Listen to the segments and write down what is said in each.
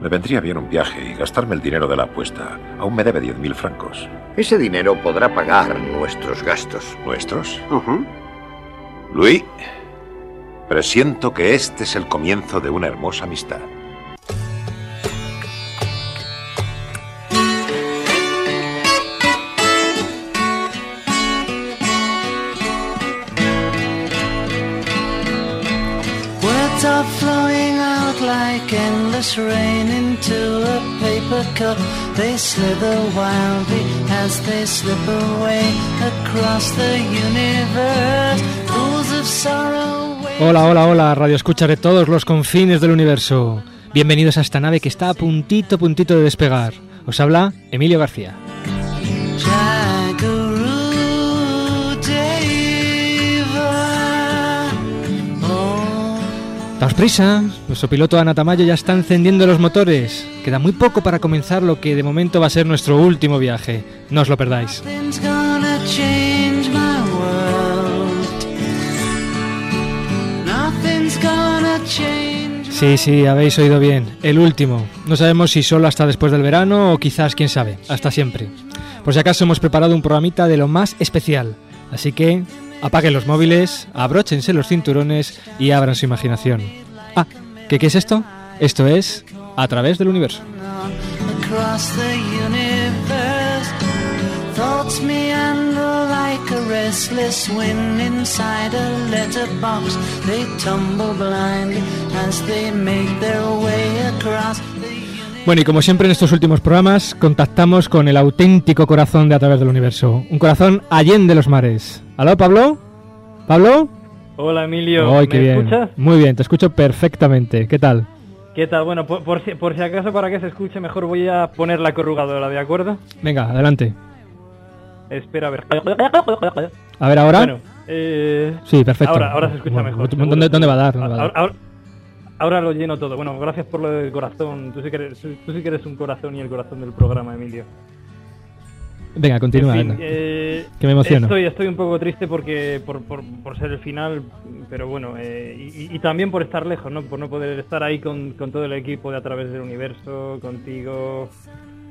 Me vendría bien un viaje y gastarme el dinero de la apuesta. Aún me debe 10.000 francos. Ese dinero podrá pagar nuestros gastos. ¿Nuestros? Luis, presiento que este es el comienzo de una hermosa amistad. Endless rain into a paper cup. They slither wildly as they slip away across the universe. Pools of sorrow. Hola, hola, hola, radio escucha de todos los confines del universo. Bienvenidos a esta nave que está a puntito, puntito de despegar. Os habla Emilio García. Daos prisa, nuestro piloto Ana Tamayo ya está encendiendo los motores. Queda muy poco para comenzar lo que de momento va a ser nuestro último viaje. No os lo perdáis. Sí, sí, habéis oído bien. El último. No sabemos si solo hasta después del verano o quizás, quién sabe, hasta siempre. Por si acaso hemos preparado un programita de lo más especial. Así que apaguen los móviles, abróchense los cinturones y abran su imaginación. Ah, ¿qué, es esto? Esto es A través del universo. Thoughts meander like a restless wind inside a letterbox. They tumble blindly as they make their way across. Bueno, y como siempre en estos últimos programas, contactamos con el auténtico corazón de A través del universo. Un corazón allende los mares. ¿Aló, Pablo? ¿Pablo? Hola Emilio, ¿me bien. escuchas? Muy bien, te escucho perfectamente. ¿Qué tal? ¿Qué tal? Bueno, por, por si, por si acaso para que se escuche mejor voy a poner la corrugadora, ¿de acuerdo? Venga, adelante. Espera, a ver. A ver, ahora. Bueno, eh, Sí, perfecto. Ahora, ahora se escucha Bueno, mejor. ¿dónde- dónde va a dar? ¿Dónde va a dar? Ahora, ahora- ahora lo lleno todo. Bueno, gracias por lo del corazón. Tú sí, que eres, tú sí que eres un corazón y el corazón del programa, Emilio. Venga, continúa. En fin, anda. eh, Que me emociono. Estoy, estoy un poco triste porque por, por, por ser el final, pero bueno, eh, y, y también por estar lejos, ¿no? Por no poder estar ahí con, con todo el equipo de A través del universo, contigo.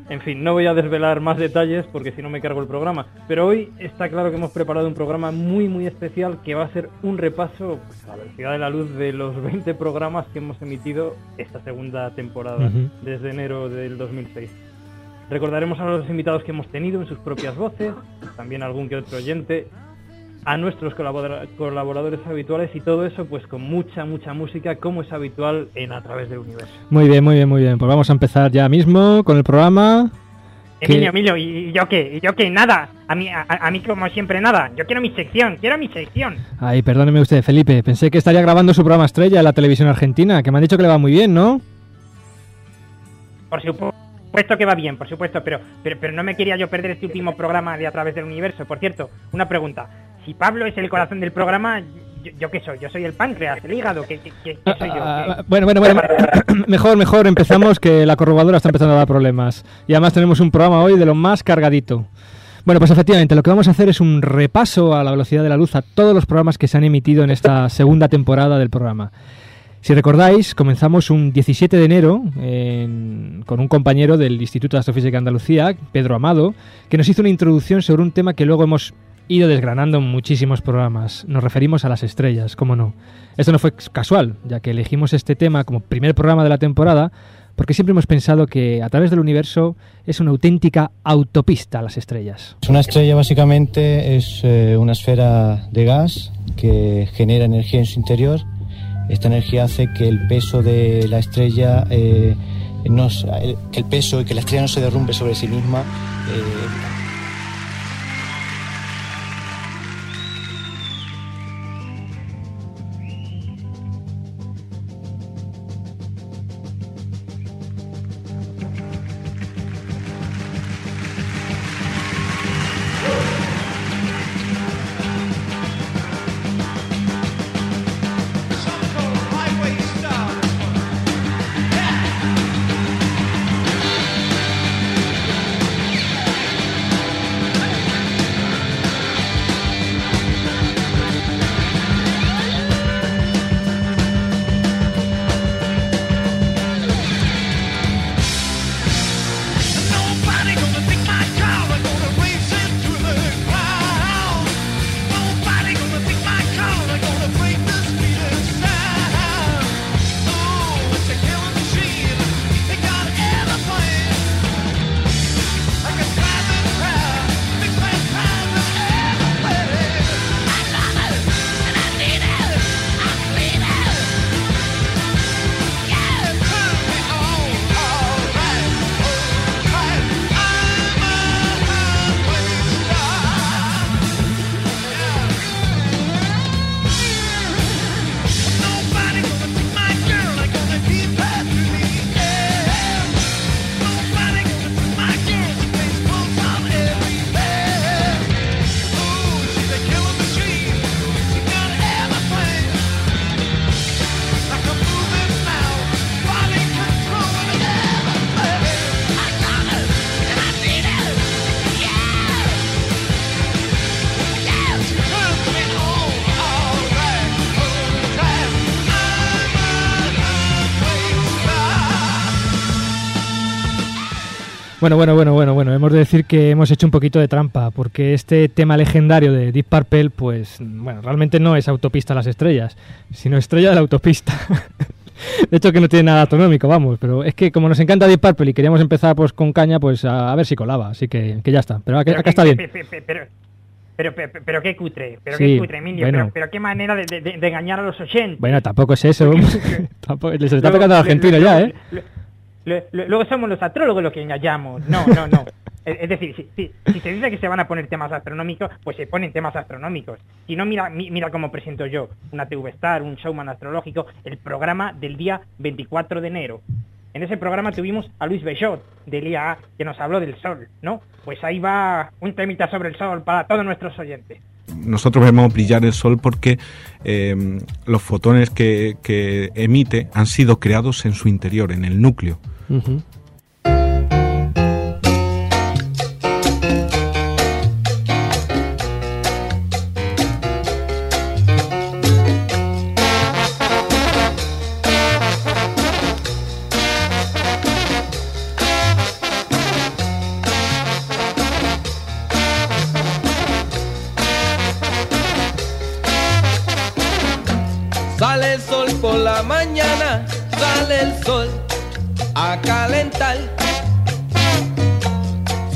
En fin, no voy a desvelar más detalles porque si no me cargo el programa. Pero hoy está claro que hemos preparado un programa muy, muy especial que va a ser un repaso pues, a la velocidad de la luz de los 20 programas que hemos emitido esta segunda temporada, desde enero del 2006. Recordaremos a los invitados que hemos tenido en sus propias voces, también algún que otro oyente, a nuestros colabora- colaboradores habituales y todo eso pues con mucha, mucha música como es habitual en A través del universo. Muy bien, muy bien, muy bien. Pues vamos a empezar ya mismo con el programa. Emilio, Emilio, ¿y y yo qué? ¿Y yo qué? Nada. A mí, a, a mí como siempre nada. Yo quiero mi sección, quiero mi sección. Ay, perdóneme usted, Felipe. Pensé que estaría grabando su programa estrella en la televisión argentina, que me han dicho que le va muy bien, ¿no? Por supuesto que va bien, por supuesto, pero, pero, pero no me quería yo perder este último programa de A través del universo. Por cierto, una pregunta. Si Pablo es el corazón del programa, ¿yo, yo qué soy? ¿Yo soy el páncreas, el hígado? ¿Qué, qué- qué- qué soy yo? Ah, ¿Qué- bueno, bueno, bueno. mejor, mejor empezamos que la corrobadora está empezando a dar problemas. Y además tenemos un programa hoy de lo más cargadito. Bueno, pues efectivamente, lo que vamos a hacer es un repaso a la velocidad de la luz a todos los programas que se han emitido en esta segunda temporada del programa. Si recordáis, comenzamos un 17 de enero en- con un compañero del Instituto de Astrofísica de Andalucía, Pedro Amado, que nos hizo una introducción sobre un tema que luego hemos ido desgranando muchísimos programas. Nos referimos a las estrellas, cómo no. Esto no fue casual, ya que elegimos este tema como primer programa de la temporada, porque siempre hemos pensado que a través del universo es una auténtica autopista las estrellas. Una estrella básicamente es eh, una esfera de gas que genera energía en su interior. Esta energía hace que el peso de la estrella, eh, no el peso y que la estrella no se derrumbe sobre sí misma. eh, Bueno, bueno, bueno, bueno, bueno, hemos de decir que hemos hecho un poquito de trampa, porque este tema legendario de Deep Purple, pues, bueno, realmente no es autopista a las estrellas, sino estrella de la autopista. de hecho que no tiene nada astronómico, vamos, pero es que como nos encanta Deep Purple y queríamos empezar pues con caña, pues a, ver si colaba, así que, que ya está, pero acá, está bien. Pero, pero, pero, qué cutre, pero qué cutre, Emilio, pero, qué manera de, engañar a los oyentes. Bueno, tampoco es eso, tampoco, se está tocando a argentino ya, ¿eh? Luego somos los astrólogos los que engañamos. No, no, no. Es decir, si, se dice que se van a poner temas astronómicos, pues se ponen temas astronómicos. Si no, mira, mira cómo presento yo, una TV Star, un showman astrológico, el programa del día 24 de enero. En ese programa tuvimos a Luis Bechot, del IAA, que nos habló del Sol, ¿no? Pues ahí va un temita sobre el Sol para todos nuestros oyentes. Nosotros vemos brillar el Sol porque eh, los fotones que, que emite han sido creados en su interior, en el núcleo. Sale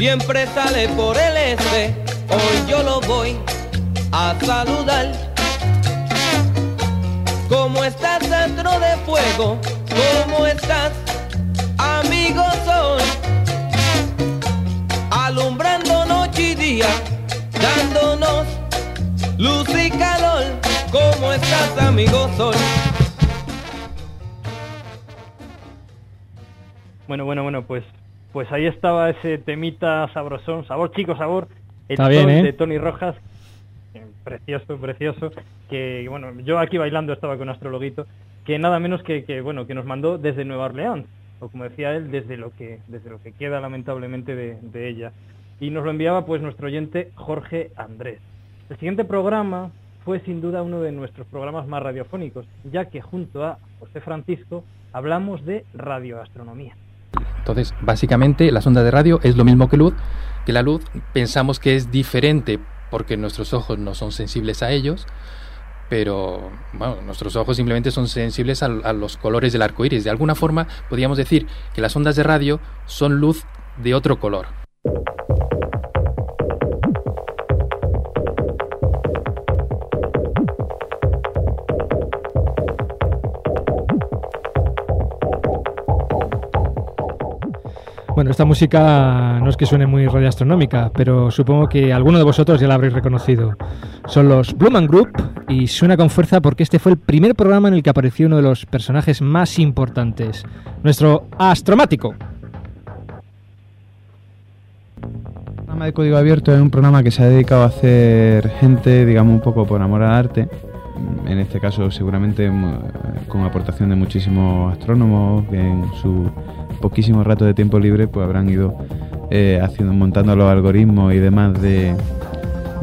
Siempre sale por el este, hoy yo lo voy a saludar. ¿Cómo estás dentro de fuego? ¿Cómo estás, amigo sol? Alumbrando noche y día, dándonos luz y calor. ¿Cómo estás, amigo sol? Bueno, bueno, bueno, pues pues ahí estaba ese temita sabrosón, sabor chico, sabor, el ¿eh? de Tony Rojas, precioso, precioso, que bueno, yo aquí bailando estaba con Astrologuito, que nada menos que, que bueno, que nos mandó desde Nueva Orleans, o como decía él, desde lo que, desde lo que queda lamentablemente de, de ella. Y nos lo enviaba pues nuestro oyente Jorge Andrés. El siguiente programa fue sin duda uno de nuestros programas más radiofónicos, ya que junto a José Francisco hablamos de radioastronomía. Entonces, básicamente, la sonda de radio es lo mismo que luz, que la luz pensamos que es diferente porque nuestros ojos no son sensibles a ellos, pero bueno, nuestros ojos simplemente son sensibles a, a los colores del arco iris. De alguna forma, podríamos decir que las ondas de radio son luz de otro color. Bueno, esta música no es que suene muy radioastronómica, pero supongo que alguno de vosotros ya la habréis reconocido. Son los Blumen Group y suena con fuerza porque este fue el primer programa en el que apareció uno de los personajes más importantes, nuestro astromático. El programa de código abierto es un programa que se ha dedicado a hacer gente, digamos, un poco por amor al arte. En este caso, seguramente con aportación de muchísimos astrónomos en su poquísimo rato de tiempo libre pues habrán ido eh, haciendo, montando los algoritmos y demás de,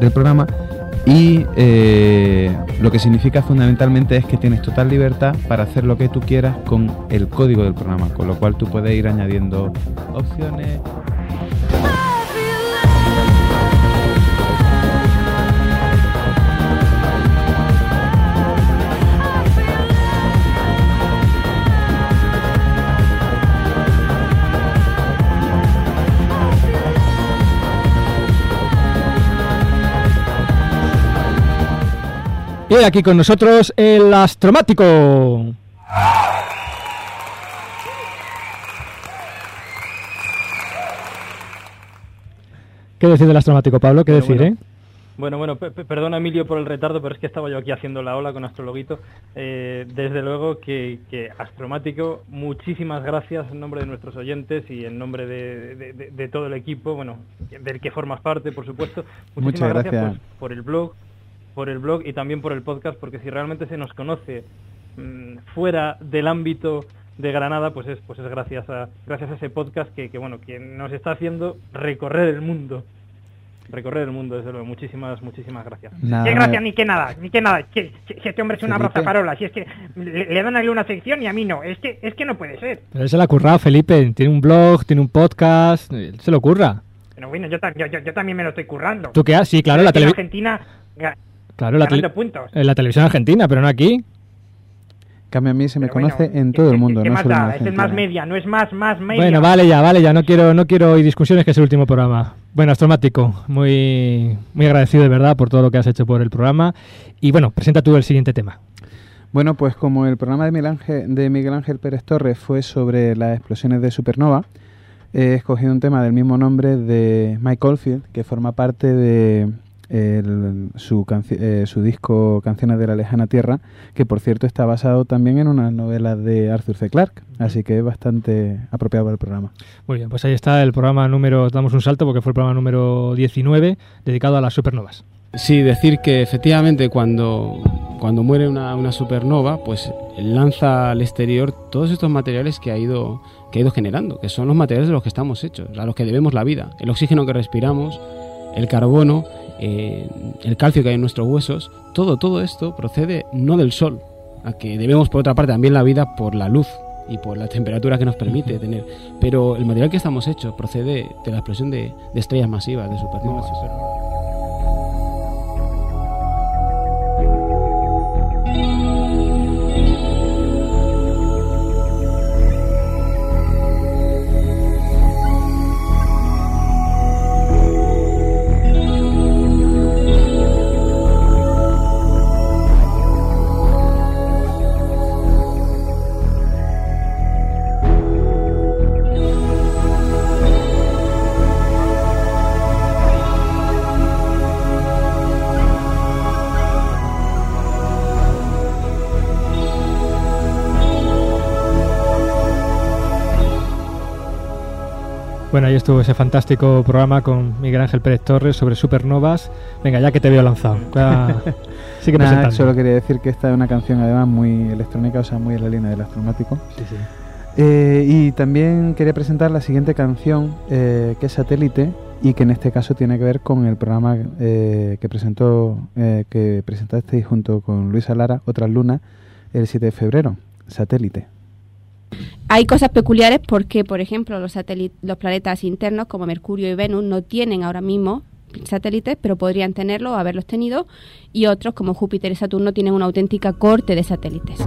del programa. Y eh, lo que significa fundamentalmente es que tienes total libertad para hacer lo que tú quieras con el código del programa, con lo cual tú puedes ir añadiendo opciones. Y hoy aquí con nosotros el astromático. ¿Qué decir del astromático, Pablo? ¿Qué decir, bueno. eh? Bueno, bueno, perdona Emilio por el retardo, pero es que estaba yo aquí haciendo la ola con Astrologuito. Eh, desde luego que, Astromático, muchísimas gracias en nombre de nuestros oyentes y en nombre de, todo el equipo, bueno, del que formas parte, por supuesto. Muchísimas Muchas gracias, por el blog, por el blog y también por el podcast, porque si realmente se nos conoce mm, fuera del ámbito de Granada, pues es, pues es gracias a, gracias a ese podcast que, que, bueno, que nos está haciendo recorrer el mundo. recorrer el mundo, desde luego. Muchísimas, muchísimas gracias. Nada, Qué gracia, ni que nada, ni que nada. Que- Si, si este hombre es una Felipe. brozafarola, si es que le, le dan a él una sección y a mí no. Es que, es que no puede ser. Pero él se le ha currado, Felipe. Tiene un blog, tiene un podcast. él se lo curra. Pero bueno, yo, yo, yo- yo también me lo estoy currando. ¿Tú qué has? Sí, claro, la que televisión. Argentina, Claro, la, puntos. en la televisión argentina, pero no aquí. Cambio a mí se me Pero bueno, conoce en ¿qué- todo el mundo, ¿Qué no más solo en da? Es el más media, no es más, más media. Bueno, vale ya, vale ya. No quiero, no quiero hoy discusiones, que es el último programa. Bueno, Astromático, muy, muy agradecido de verdad por todo lo que has hecho por el programa. Y bueno, presenta tú el siguiente tema. Bueno, pues como el programa de Miguel Ángel, de Miguel Ángel Pérez Torres fue sobre las explosiones de supernova, he escogido un tema del mismo nombre de Mike Oldfield, que forma parte de el- su, eh, su disco Canciones de la Lejana Tierra, que por cierto está basado también en unas novelas de Arthur C. Clarke, así que es bastante apropiado para el programa. Muy bien, pues ahí está el programa número, damos un salto porque fue el programa número 19 dedicado a las supernovas. Sí, decir que efectivamente cuando, cuando muere una, una supernova, pues lanza al exterior todos estos materiales que ha, ido, que ha ido generando, que son los materiales de los que estamos hechos, a los que debemos la vida. El oxígeno que respiramos, el carbono, eh, el calcio que hay en nuestros huesos, todo, todo esto procede no del sol, a que debemos por otra parte también la vida por la luz y por la temperatura que nos permite tener. Pero el material que estamos hechos procede de la explosión de, de estrellas masivas, de supernovas. Bueno, ahí estuvo ese fantástico programa con Miguel Ángel Pérez Torres sobre supernovas. Venga, ya que te veo lanzado. ya- Sigue Nada, solo quería decir que esta es una canción además muy electrónica, o sea, muy en la línea del astromático. Sí, sí. Eh, y también quería presentar la siguiente canción, eh, que es Satélite, y que en este caso tiene que ver con el programa eh, que presentó eh, que presentasteis junto con Luisa Lara, Otras Lunas, el 7 de febrero, Satélite. Hay cosas peculiares porque, por ejemplo, los, planetas internos como Mercurio y Venus no tienen ahora mismo satélites, pero podrían tenerlo o haberlos tenido, y otros como Júpiter y Saturno tienen una auténtica corte de satélites.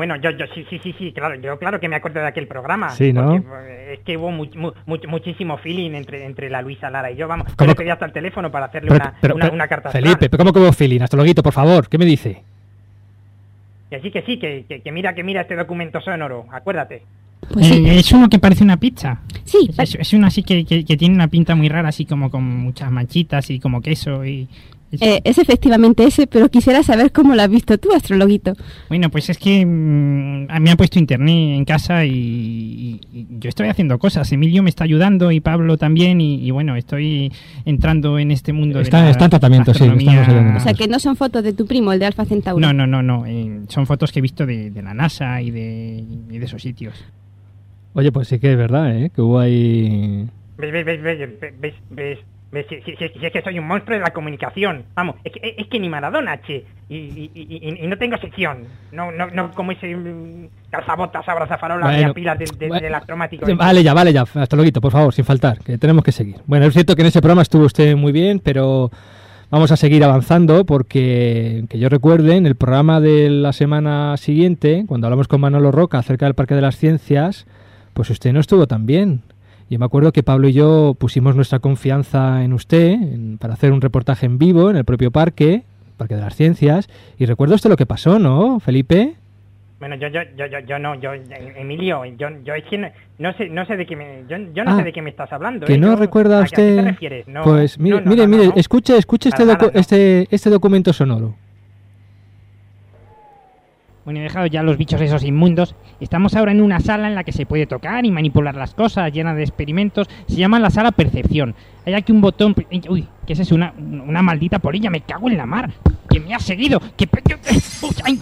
Bueno, yo, yo sí, sí, sí, sí, claro, yo claro que me acuerdo de aquel programa. Sí, ¿no? porque, eh, es que hubo mu- mu- mu- muchísimo feeling entre, entre la Luisa Lara y yo, vamos. ¿Cómo Yo le que- pedí hasta el teléfono para hacerle Pero- una, pero- una, pero- una carta Felipe, pero ¿cómo que hubo feeling? Astrologuito, por favor, ¿qué me dice? Que sí, que sí, que, que, que mira, que mira este documento sonoro, acuérdate. Pues sí. Eh, es uno que parece una pizza. Sí, Es, es uno así que, que- que tiene una pinta muy rara, así como con muchas manchitas y como queso y... eh, es efectivamente ese, pero quisiera saber cómo lo has visto tú, astrologuito. Bueno, pues es que mm, a mí me ha puesto internet en casa y, y- y yo estoy haciendo cosas. Emilio me está ayudando y Pablo también y, y bueno, estoy entrando en este mundo Está- de la está en tratamiento, sí. O sea, que no son fotos de tu primo, el de Alfa Centauro. No, no, no, no. eh, son fotos que he visto de, de la NASA y de, y de esos sitios. Oye, pues sí que es verdad, ¿eh? Que hubo ahí... ¿Ves, ves, ves, ves, si, si- si- si es que soy un monstruo de la comunicación. Vamos, es que, es que ni Maradona, che. Y, y, y- y- no tengo sección. No, no, no como ese mm, calzabotas, abrazafarola, Bueno, de pilas del, del, bueno, del astromático. Vale ya, vale ya, astrologuito, por favor, sin faltar, que tenemos que seguir. Bueno, es cierto que en ese programa estuvo usted muy bien, pero vamos a seguir avanzando porque, que yo recuerde, en el programa de la semana siguiente, cuando hablamos con Manolo Roca acerca del Parque de las Ciencias, pues usted no estuvo tan bien. Yo me acuerdo que Pablo y yo pusimos nuestra confianza en usted en- para hacer un reportaje en vivo en el propio parque, Parque de las Ciencias, y recuerda usted lo que pasó, ¿no, Felipe? Bueno, yo, yo, yo, yo, yo no, yo, Emilio, yo, yo es que no, sé, no sé de qué me, yo, yo no Ah, sé de qué me estás hablando. Que ¿eh? no recuerda ¿a qué- a qué usted. te refieres? No, pues mire, mire, mire, escuche, escuche este, este, este documento sonoro. Bueno, he dejado ya los bichos esos inmundos. Estamos ahora en una sala en la que se puede tocar y manipular las cosas, llena de experimentos. Se llama la sala percepción. Hay aquí un botón... Uy, ¿qué es eso? Una, una maldita polilla. Me cago en la mar. Que me ha seguido. Que...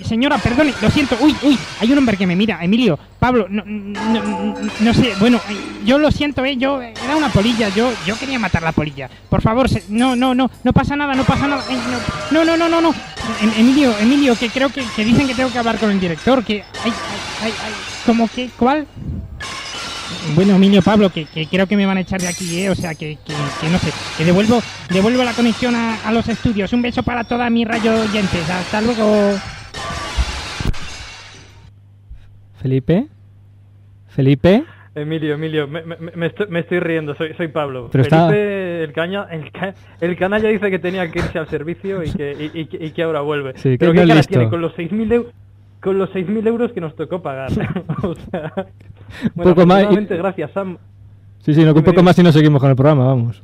señora, perdone, lo siento. Uy, uy, hay un hombre que me mira. Emilio, Pablo, no, no, no- sé. Bueno, eh, yo lo siento, eh. Yo era una polilla. Yo, yo quería matar la polilla. Por favor, se- no, no, no. No pasa nada, no pasa nada. No, no, no, no, no. Em- Emilio, Emilio, que creo que, que dicen que tengo que hablar con el director. Que... Ay, ay, ay. ¿Cómo que? ¿Cuál? Bueno, Emilio, Pablo, que, que creo que me van a echar de aquí, ¿eh? O sea, que, que, que no sé. Que devuelvo, devuelvo la conexión a, a los estudios. Un beso para toda mi rayo oyentes. Hasta luego. Felipe. Felipe. Emilio, Emilio, me, me- me estoy, me estoy riendo, soy, soy Pablo. Pero está- Felipe, el, caña, el, ca- el canalla dice que tenía que irse al servicio y que, y, y que- y que ahora vuelve. Sí, Pero qué es cara listo. tiene con los 6.000 euros con los 6.000 euros que nos tocó pagar. o sea, Un bueno, poco más y- gracias Sam. Sí, sí, no, un poco más y no seguimos con el programa, vamos.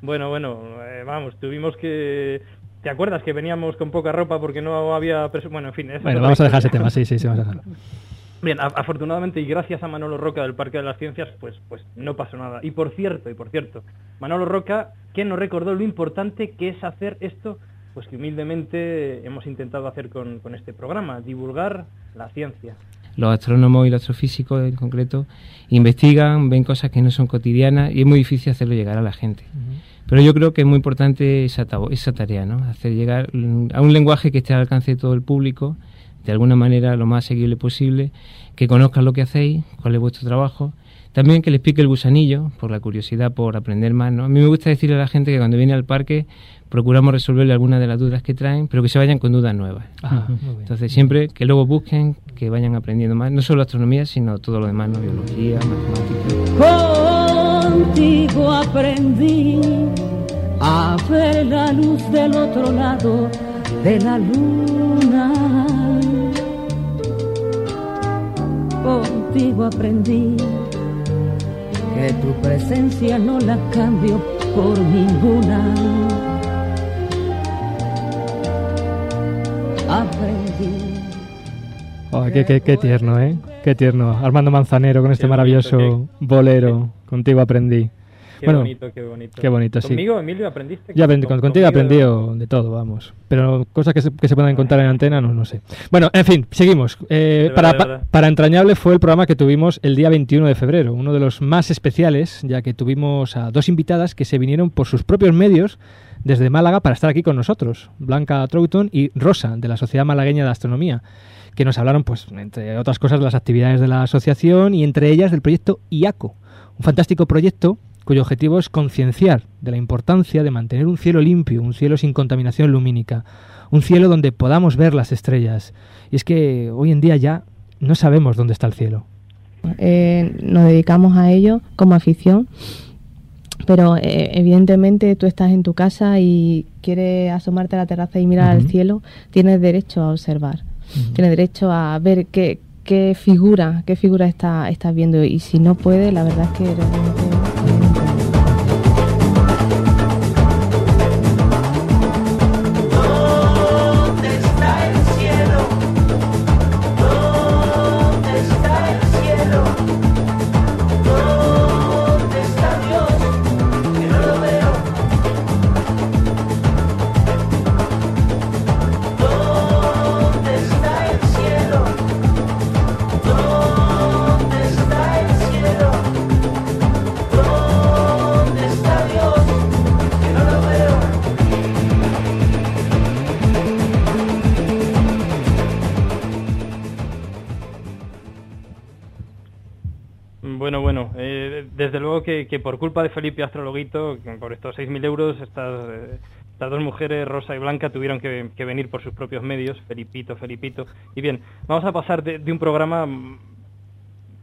Bueno, bueno, eh, vamos, tuvimos que... ¿Te acuerdas que veníamos con poca ropa porque no había... Bueno, en fin. Bueno, vamos a dejar ese tema, sí, sí, sí, vamos a dejarlo. Bien, afortunadamente y gracias a Manolo Roca del Parque de las Ciencias, pues, pues no pasó nada. Y por cierto, y por cierto, Manolo Roca, que nos recordó lo importante que es hacer esto, pues que humildemente hemos intentado hacer con, con este programa, divulgar la ciencia. Los astrónomos y los astrofísicos en concreto investigan, ven cosas que no son cotidianas y es muy difícil hacerlo llegar a la gente. Pero yo creo que es muy importante esa, esa tarea, ¿no? Hacer llegar mm, a un lenguaje que esté al alcance de todo el público, de alguna manera lo más asequible posible, que conozcan lo que hacéis, cuál es vuestro trabajo. También que les pique el gusanillo, por la curiosidad, por aprender más, ¿no? A mí me gusta decirle a la gente que cuando viene al parque procuramos resolverle algunas de las dudas que traen, pero que se vayan con dudas nuevas. Ah. Entonces siempre que luego busquen, que vayan aprendiendo más, no solo astronomía, sino todo lo demás, ¿no? biología, matemáticas. Contigo aprendí a ver la luz del otro lado de la luna. Contigo aprendí que tu presencia no la cambio por ninguna. Aprendí. Oh, qué, qué- qué tierno, ¿eh? Qué tierno. Armando Manzanero con este maravilloso bolero. Contigo aprendí. Qué bueno, bonito, qué bonito. Qué bonito, sí. ¿Conmigo, Emilio, aprendiste? Ya aprendí, con- Con- contigo he aprendido de todo, vamos. Pero cosas que se, que se pueden contar en antena, no, no sé. Bueno, en fin, seguimos. Eh, para, verdad, para Entrañable fue el programa que tuvimos el día 21 de febrero, uno de los más especiales, ya que tuvimos a dos invitadas que se vinieron por sus propios medios desde Málaga para estar aquí con nosotros, Blanca Troughton y Rosa, de la Sociedad Malagueña de Astronomía, que nos hablaron, pues, entre otras cosas, de las actividades de la asociación y entre ellas del proyecto IACO, un fantástico proyecto cuyo objetivo es concienciar de la importancia de mantener un cielo limpio, un cielo sin contaminación lumínica, un cielo donde podamos ver las estrellas. Y es que hoy en día ya no sabemos dónde está el cielo. Eh, nos dedicamos a ello como afición, pero eh, evidentemente tú estás en tu casa y quieres asomarte a la terraza y mirar al cielo, tienes derecho a observar, tienes derecho a ver qué, qué figura, qué figura está, estás viendo y si no puedes, la verdad es que Eh, desde luego que, por culpa de Felipe Astrologuito, por estos 6.000 euros, estas, eh, estas dos mujeres, Rosa y Blanca, tuvieron que, venir por sus propios medios, Felipito, Felipito. Y bien, vamos a pasar de, un programa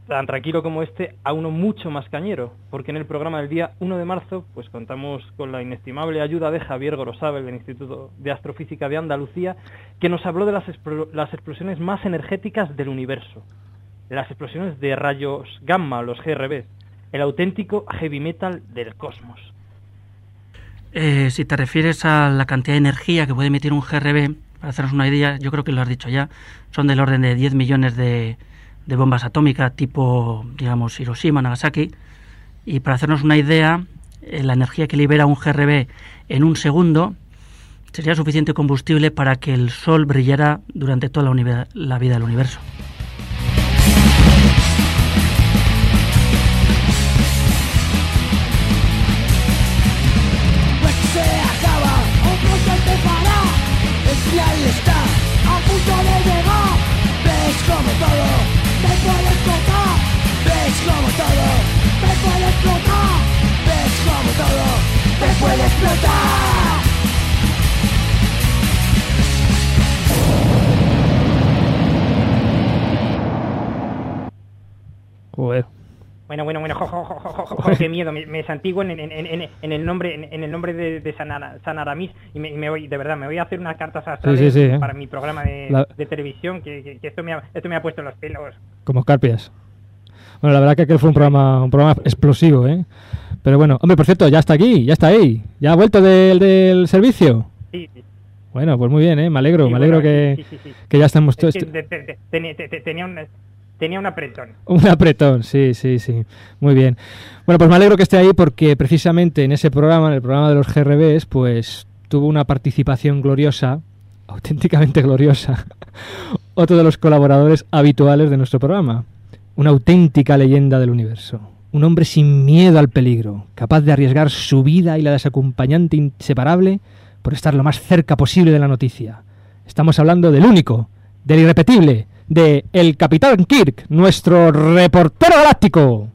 tan tranquilo como este a uno mucho más cañero, porque en el programa del día 1 de marzo pues contamos con la inestimable ayuda de Javier Gorosabel del Instituto de Astrofísica de Andalucía, que nos habló de las explosiones más energéticas del universo, las explosiones de rayos gamma, los GRB, el auténtico heavy metal del cosmos. Eh, si te refieres a la cantidad de energía que puede emitir un GRB, para hacernos una idea, yo creo que lo has dicho ya, son del orden de 10 millones de, bombas atómicas tipo, digamos, Hiroshima, Nagasaki. Y para hacernos una idea, eh, la energía que libera un GRB en un segundo sería suficiente combustible para que el Sol brillara durante toda la vida del universo. Bueno, bueno, bueno, jo, jo, jo, qué miedo, me, me santiguo en, en, en, en- en el nombre en, el nombre de, de San, Ara- San Aramis y me, y me voy, de verdad, me voy a hacer unas cartas astrales sí, sí, ¿eh? para mi programa de, La- de televisión, que, que- que esto, me ha, esto me ha puesto los pelos. Como escarpias. Bueno, la verdad que aquel fue un programa, un programa explosivo, ¿eh? Pero bueno, hombre, por cierto, ya está aquí, ya está ahí. ¿Ya ha vuelto del, del servicio? Sí, sí. Bueno, pues muy bien, ¿eh? Me alegro, Sí, me alegro bueno, que, sí, sí, sí. que ya estamos Es todos... te- te- te- tenía un tenía un apretón. Un apretón, sí, sí, sí. Muy bien. Bueno, pues me alegro que esté ahí porque precisamente en ese programa, en el programa de los GRBs, pues tuvo una participación gloriosa, auténticamente gloriosa, otro de los colaboradores habituales de nuestro programa. Una auténtica leyenda del universo. Un hombre sin miedo al peligro, capaz de arriesgar su vida y la de su acompañante inseparable por estar lo más cerca posible de la noticia. Estamos hablando del único, del irrepetible, de el Capitán Kirk, nuestro reportero galáctico.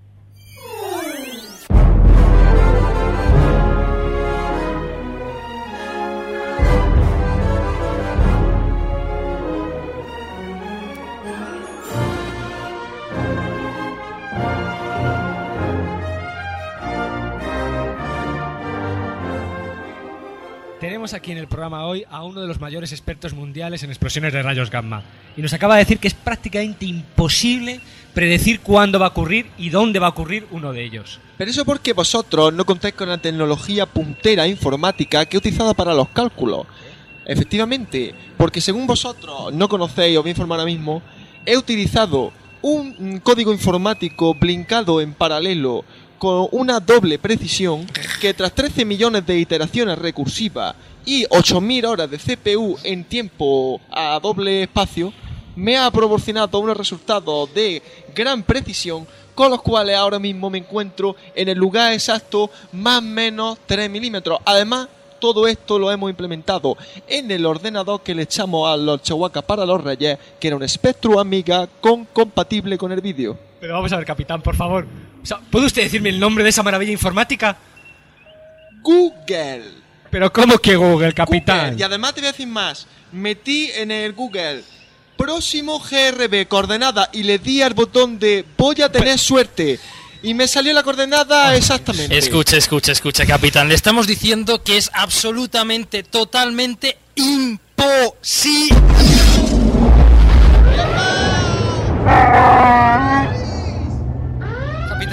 Tenemos aquí en el programa hoy a uno de los mayores expertos mundiales en explosiones de rayos gamma. Y nos acaba de decir que es prácticamente imposible predecir cuándo va a ocurrir y dónde va a ocurrir uno de ellos. Pero eso porque vosotros no contáis con la tecnología puntera informática que he utilizado para los cálculos. Efectivamente, porque según vosotros no conocéis, os voy a informar ahora mismo, he utilizado un código informático blincado en paralelo con una doble precisión que tras 13 millones de iteraciones recursivas y 8.000 horas de CPU en tiempo a doble espacio, me ha proporcionado unos resultados de gran precisión con los cuales ahora mismo me encuentro en el lugar exacto más o menos 3 milímetros. Además, todo esto lo hemos implementado en el ordenador que le echamos a los para los reyes, que era un Spectrum Amiga con compatible con el vídeo. Pero vamos a ver, capitán, por favor. ¿Puede usted decirme el nombre de esa maravilla informática? Google. Pero ¿cómo que Google, capitán? Google. Y además te voy a decir más. Metí en el Google próximo GRB coordenada y le di al botón de voy a tener suerte. Y me salió la coordenada exactamente. Escucha, escucha, escucha, capitán. Le estamos diciendo que es absolutamente, totalmente imposible.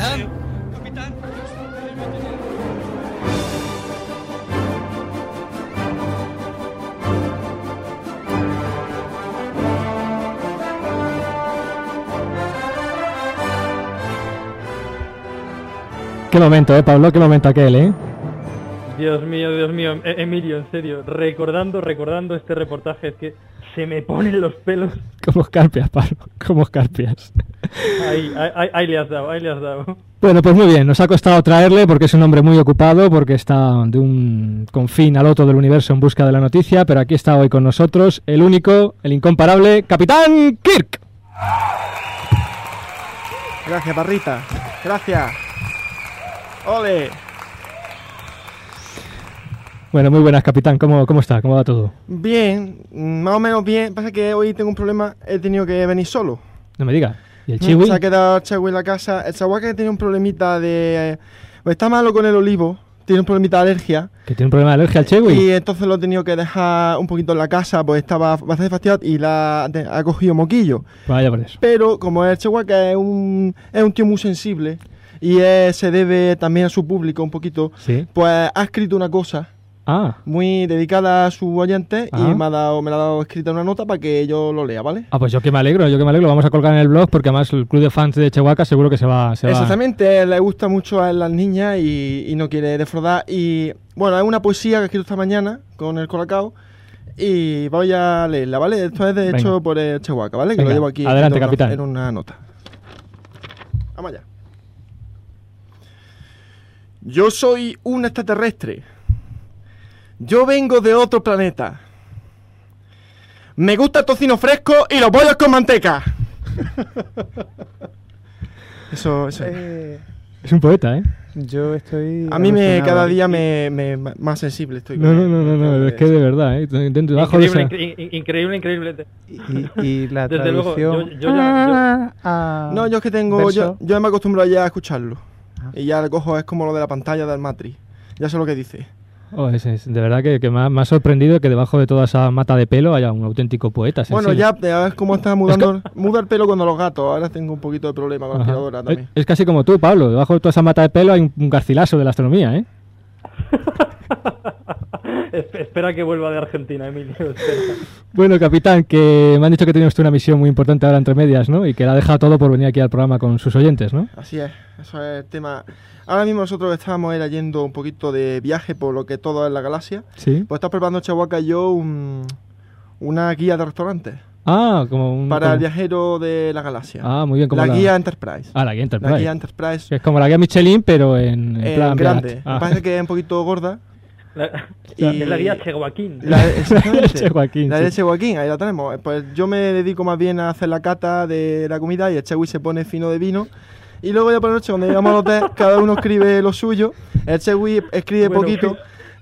Capitán. Qué momento, eh, Pablo, qué momento aquel, eh. Dios mío, Dios mío, E- Emilio, en serio, recordando, recordando este reportaje, es que se me ponen los pelos. Como escarpias, Pablo, como escarpias. Ahí, ahí, ahí- ahí le has dado, ahí le has dado. Bueno, pues muy bien, nos ha costado traerle porque es un hombre muy ocupado, porque está de un confín al otro del universo en busca de la noticia, pero aquí está hoy con nosotros el único, el incomparable Capitán Kirk. Gracias, Parrita. Gracias. ¡Ole! Bueno, muy buenas, Capitán, ¿cómo, cómo está? ¿Cómo va todo? Bien, mm, más o menos bien. Pasa que hoy tengo un problema, he tenido que venir solo. No me diga. ¿Y el chihui? Se ha quedado el chihui en la casa. El chihuahua que tiene un problemita de... pues está malo con el olivo, tiene un problemita de alergia. Que tiene un problema de alergia al chihui. Y entonces lo he tenido que dejar un poquito en la casa, pues estaba bastante fastidiado y la, ha cogido moquillo. Vaya por eso. Pero como el chihuahua que es un, es un tío muy sensible y es- se debe también a su público un poquito, Sí. pues ha escrito una cosa Ah. muy dedicada a su oyente Ah. y me ha dado, me la ha dado escrita una nota para que yo lo lea, ¿vale? Ah, pues yo que me alegro, yo que me alegro. Vamos a colgar en el blog porque además el club de fans de Chihuahua seguro que se va... Se va- Exactamente, le gusta mucho a las niñas y, y no quiere defraudar. Y bueno, es una poesía que he escrito esta mañana con el Colacao y voy a leerla, ¿vale? Esto es de Venga. hecho por el Chihuahua, ¿vale? Que lo llevo aquí adelante, capitán. en una nota. Vamos allá. Yo soy un extraterrestre. Yo vengo de otro planeta. Me gusta el tocino fresco y los bollos con manteca. Eso, eso. Es un poeta, ¿eh? Yo estoy. A mí me, cada día me, me- más sensible estoy. No, no, no, no, no, es que de verdad, ¿eh? Dentro, debajo de Increíble, esa... incre- increíble, increíble. Y, y la Desde luego, yo, traducción. yo ya- Ah, No, yo es que tengo. Yo, verso. yo me acostumbro ya a escucharlo. Y ya le cojo, es como lo de la pantalla del Matrix. Ya sé lo que dice. Oh, es, es- de verdad que, que me, ha, me ha sorprendido que debajo de toda esa mata de pelo haya un auténtico poeta. Bueno, sensible. ya, ves cómo está mudando. Muda el pelo cuando los gatos. Ahora tengo un poquito de problema con la aspiradora Es, también. es casi como tú, Pablo. Debajo de toda esa mata de pelo hay un, un garcilaso de la astronomía, ¿eh? Espe- Espera que vuelva de Argentina, Emilio. espera. Bueno, capitán, que me han dicho que tiene usted una misión muy importante ahora entre medias, ¿no? Y que la ha dejado todo por venir aquí al programa con sus oyentes, ¿no? Así es, eso es el tema. Ahora mismo nosotros estábamos era yendo un poquito de viaje por lo que todo es la galaxia. Sí. Pues está preparando Chihuahua y yo un- una guía de restaurantes. Ah, como un... Para como- el viajero de la galaxia. Ah, muy bien, como la, la- guía Enterprise. Ah, la guía Enterprise. La guía Enterprise. Que es como la guía Michelin, pero en, en plan... grande. Me Ah. parece que es un poquito gorda. La, Y- Es la guía Che Joaquín. La, exactamente. Che Joaquín, La sí. de Che Joaquín, ahí la tenemos. Pues yo me dedico más bien a hacer la cata de la comida y el Chewi se pone fino de vino. Y luego ya por la noche, cuando llegamos al hotel, cada uno escribe lo suyo. El Chewi escribe Bueno, poquito.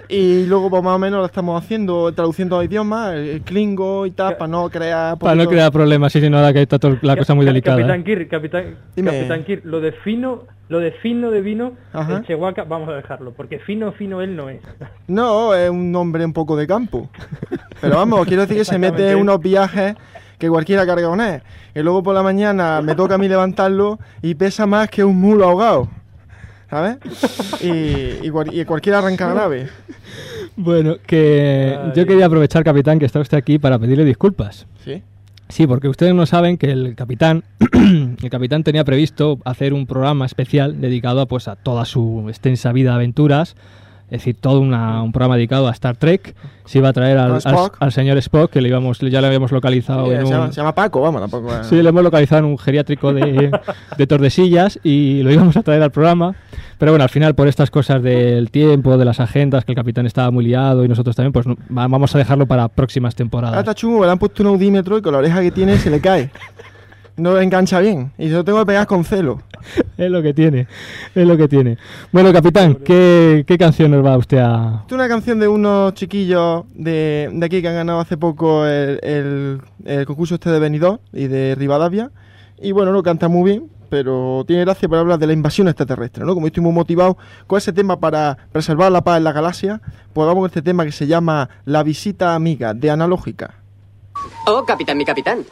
Y luego, pues más o menos lo estamos haciendo, traduciendo a idiomas, el, klingo y tal, para no crear. Para no crear problemas, sí, sí, nada, que está todo- la cosa muy Ca- delicada. Capitán ¿eh? Kir, Capitán, Dime. Capitán Kir, lo de fino, lo de fino de vino, Ajá. el Chihuahua, vamos a dejarlo, porque fino, fino él no es. No, es un hombre un poco de campo. Pero vamos, quiero decir que se mete unos viajes que cualquiera carga con él. Y luego por la mañana me toca a mí levantarlo y pesa más que un mulo ahogado. ¿Sabes? Y, y, cual- y cualquiera arranca grave. Bueno, que yo quería aprovechar, capitán, que está usted aquí para pedirle disculpas. ¿Sí? Sí, porque ustedes no saben que el capitán, el capitán tenía previsto hacer un programa especial dedicado a, pues, a toda su extensa vida de aventuras, es decir, todo una- un programa dedicado a Star Trek. Se iba a traer al, al- al señor Spock, que le íbamos, ya le habíamos localizado Sí, en se, un... llama, se llama Paco, vamos, tampoco. es- Sí, lo hemos localizado en un geriátrico de, de Tordesillas y lo íbamos a traer al programa. Pero bueno, al final, por estas cosas del tiempo, de las agendas, que el capitán estaba muy liado y nosotros también, pues vamos a dejarlo para próximas Ahora temporadas. está chungo, le han puesto un audímetro y con la oreja que tiene se le cae. No engancha bien. Y lo tengo que pegar con celo. Es lo que tiene, es lo que tiene. Bueno, capitán, ¿qué, qué canción nos va usted a...? Esto es una canción de unos chiquillos de, de aquí que han ganado hace poco el, el- el concurso este de Benidorm y de Rivadavia. Y bueno, lo canta muy bien, pero tiene gracia para hablar de la invasión extraterrestre, ¿no? Como yo estoy muy motivado con ese tema para preservar la paz en la galaxia, pues vamos con este tema que se llama La visita amiga, de Analógica. Oh, capitán, mi capitán.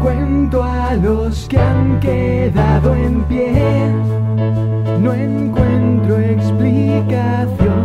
Cuento a los que han quedado en pie. No encuentro explicación.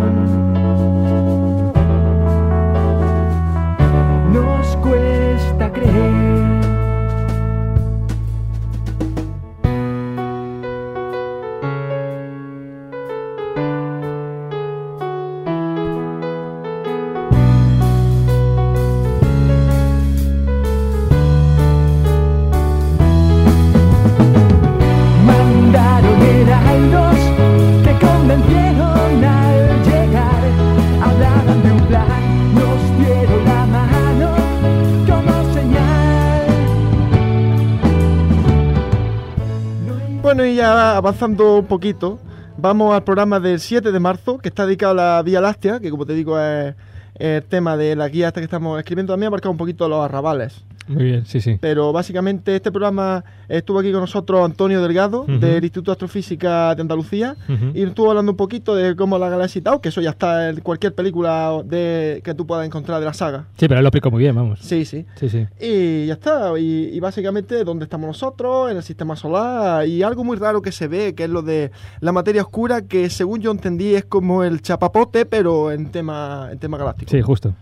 Avanzando un poquito, vamos al programa del 7 de marzo, que está dedicado a la Vía Láctea, que como te digo es el tema de la guía esta que estamos escribiendo. También ha marcado un poquito los arrabales. Muy bien, sí, sí. Pero básicamente este programa estuvo aquí con nosotros Antonio Delgado del Instituto de Astrofísica de Andalucía Ujú. y estuvo hablando un poquito de cómo la galaxia y tal, que eso ya está en cualquier película de que tú puedas encontrar de la saga. Sí, pero él lo explicó muy bien, vamos. Sí, sí. Sí, sí. Y ya está, y, y básicamente dónde estamos nosotros, en el sistema solar, y algo muy raro que se ve, que es lo de la materia oscura, que según yo entendí es como el chapapote, pero en tema, en tema galáctico. Sí, justo.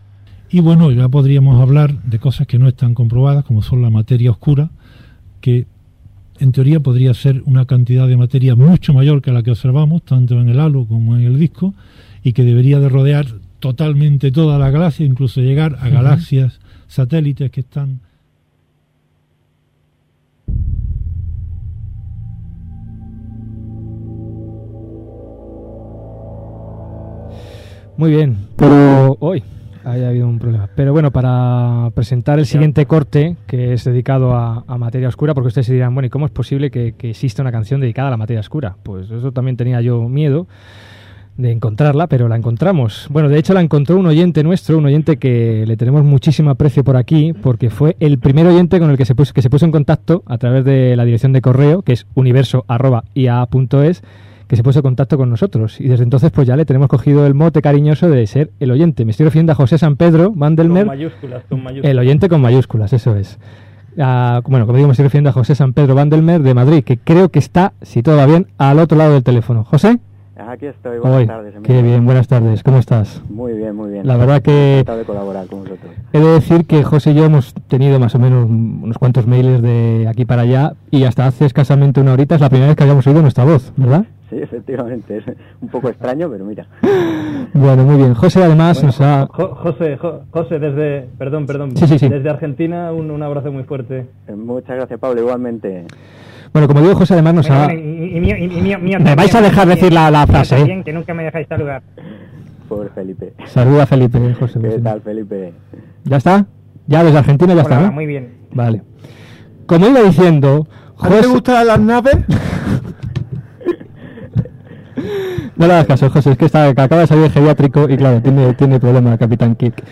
Y bueno, ya podríamos hablar de cosas que no están comprobadas, como son la materia oscura, que en teoría podría ser una cantidad de materia mucho mayor que la que observamos, tanto en el halo como en el disco, y que debería de rodear totalmente toda la galaxia, incluso llegar a galaxias satélites que están Muy bien, pero hoy ha habido un problema. Pero bueno, para presentar el siguiente corte, que es dedicado a, a materia oscura, porque ustedes se dirán, bueno, ¿y cómo es posible que, que exista una canción dedicada a la materia oscura? Pues eso también tenía yo miedo de encontrarla, pero la encontramos. Bueno, de hecho la encontró un oyente nuestro, un oyente que le tenemos muchísimo aprecio por aquí, porque fue el primer oyente con el que se puso, que se puso en contacto a través de la dirección de correo, que es universo.ia.es, que se puso en contacto con nosotros. Y desde entonces pues ya le tenemos cogido el mote cariñoso de ser el oyente. Me estoy refiriendo a José San Pedro Vandelmer. Con mayúsculas, con mayúsculas. El oyente con mayúsculas, eso es. Ah, bueno, como digo, me estoy refiriendo a José San Pedro Vandelmer de Madrid, que creo que está, si todo va bien, al otro lado del teléfono. José. Aquí estoy, buenas Hoy, tardes. Qué bien, buenas tardes, ¿cómo estás? Muy bien, muy bien. La verdad que- Encantado de colaborar con vosotros. He de decir que José y yo hemos tenido más o menos unos cuantos mails de aquí para allá y hasta hace escasamente una horita es la primera vez que habíamos oído nuestra voz, ¿verdad? Sí, efectivamente, es un poco extraño, pero mira. Bueno, muy bien. José además Bueno, nos ha... Jo- José, Jo- José, desde, perdón, perdón, Sí, sí, sí. desde Argentina un, un abrazo muy fuerte. Eh, Muchas gracias, Pablo, igualmente. Bueno, como digo, José además nos Bueno, ha... y, y mío, y, y mío, mío Me vais a dejar decir la- la frase, ¿eh? también, que nunca me dejáis saludar. Pobre Felipe. Saluda a Felipe, José. ¿Qué José. tal, Felipe? ¿Ya está? Ya desde Argentina ya Hola, está, ¿no? muy bien. Vale. Como iba diciendo, ¿A ti te José... gustan las naves? No le hagas caso, José, es que, está, acaba de salir el geriátrico y claro, tiene, tiene problema el Capitán Kirk.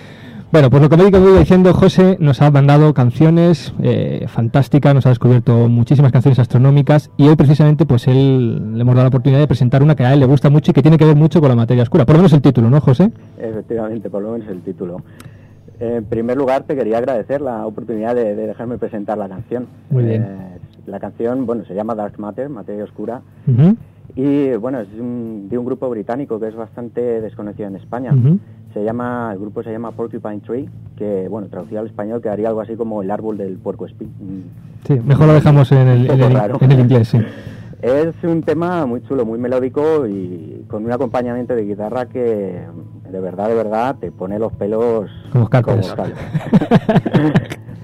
Bueno, pues lo que me iba diciendo, José nos ha mandado canciones eh, fantásticas, nos ha descubierto muchísimas canciones astronómicas y hoy precisamente pues él le hemos dado la oportunidad de presentar una que a él le gusta mucho y que tiene que ver mucho con la materia oscura. Por lo menos el título, ¿no, José? Efectivamente, por lo menos el título. En primer lugar, te quería agradecer la oportunidad de, de dejarme presentar la canción. Muy bien. Eh, la canción, bueno, se llama Dark Matter, Materia Oscura. Y bueno, es un- de un grupo británico que es bastante desconocido en España. Se llama, el grupo se llama Porcupine Tree, que bueno, traducido al español quedaría algo así como el árbol del puerco espín. Sí, mejor lo dejamos en el, en el- raro. en el inglés, sí. Es un tema muy chulo, muy melódico y con un acompañamiento de guitarra que de verdad, de verdad te pone los pelos Como escarpias.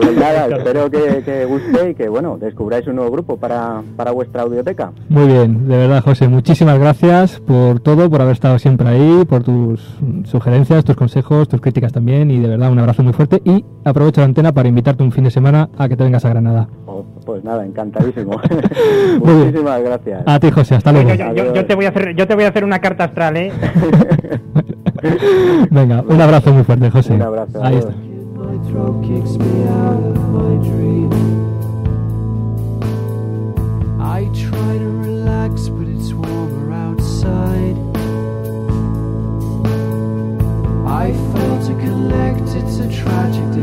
Pues nada, espero que, que guste y que bueno, descubráis un nuevo grupo para, para vuestra audioteca. Muy bien, de verdad, José, muchísimas gracias por todo, por haber estado siempre ahí, por tus sugerencias, tus consejos, tus críticas también y de verdad un abrazo muy fuerte y aprovecho la antena para invitarte un fin de semana a que te vengas a Granada. Oh, pues nada, encantadísimo. Muy bien. Muchísimas gracias. A ti, José, hasta luego. Yo, yo- yo- yo te voy a hacer, yo te voy a hacer una carta astral, ¿eh? Venga, un abrazo muy fuerte, José. Un abrazo, Ahí adiós. está. My throat kicks me out of my dream. I try to relax, but it's warmer outside. I fail to collect, it's a tragic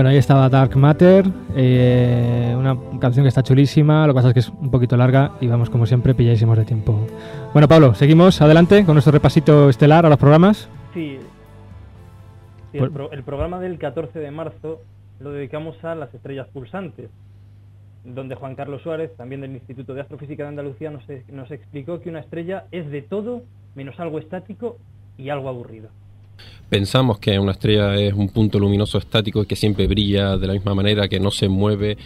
Bueno, ahí estaba Dark Matter, eh, una canción que está chulísima, lo que pasa es que es un poquito larga y vamos como siempre pilladísimos de tiempo. Bueno, Pablo, seguimos adelante con nuestro repasito estelar a los programas. Sí. Sí, el, pro- el programa del 14 de marzo lo dedicamos a las estrellas pulsantes, donde Juan Carlos Suárez, también del Instituto de Astrofísica de Andalucía, nos, nos explicó que una estrella es de todo menos algo estático y algo aburrido. Pensamos que una estrella es un punto luminoso estático que siempre brilla de la misma manera, que no se mueve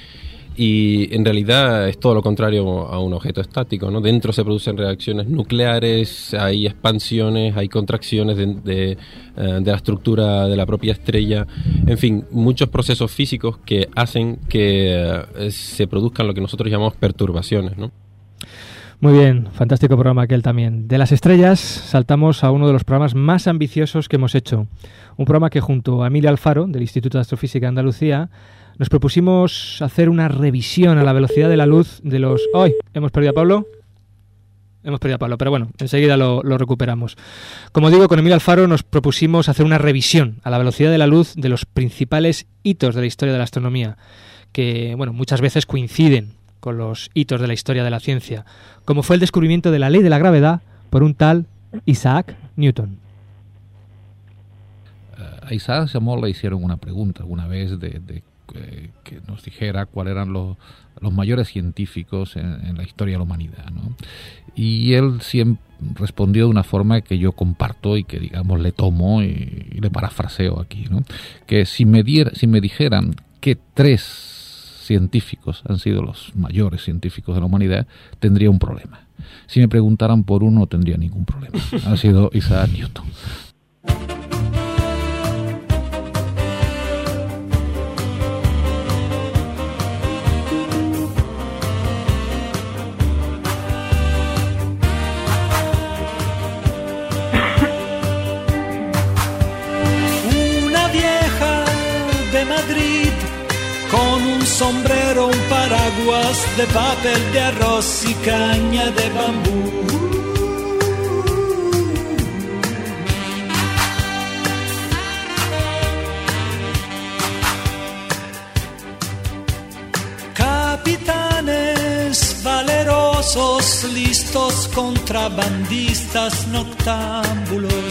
y en realidad es todo lo contrario a un objeto estático. ¿no? Dentro se producen reacciones nucleares, hay expansiones, hay contracciones de, de, eh, la estructura de la propia estrella, en fin, muchos procesos físicos que hacen que eh, se produzcan lo que nosotros llamamos perturbaciones. ¿no? Muy bien, fantástico programa aquel también. De las estrellas saltamos a uno de los programas más ambiciosos que hemos hecho. Un programa que junto a Emilia Alfaro, del Instituto de Astrofísica de Andalucía, nos propusimos hacer una revisión a la velocidad de la luz de los... ¡Ay! ¿Hemos perdido a Pablo? Hemos perdido a Pablo, pero bueno, enseguida lo, lo recuperamos. Como digo, con Emilio Alfaro nos propusimos hacer una revisión a la velocidad de la luz de los principales hitos de la historia de la astronomía, que, bueno, muchas veces coinciden con los hitos de la historia de la ciencia, como fue el descubrimiento de la ley de la gravedad por un tal Isaac Newton. a Isaac Asimov le hicieron una pregunta alguna vez de, eh, que nos dijera cuáles eran los, los mayores científicos en, en, la historia de la humanidad. ¿no? Y él siempre respondió de una forma que yo comparto y que digamos le tomo y, y le parafraseo aquí. ¿no? Que si me, diera, si me dijeran que tres científicos han sido los mayores científicos de la humanidad, tendría un problema. Si me preguntaran por uno, no tendría ningún problema. Ha sido Isaac Newton. Sombrero, un paraguas de papel de arroz y caña de bambú. Capitanes valerosos, listos contrabandistas noctámbulos.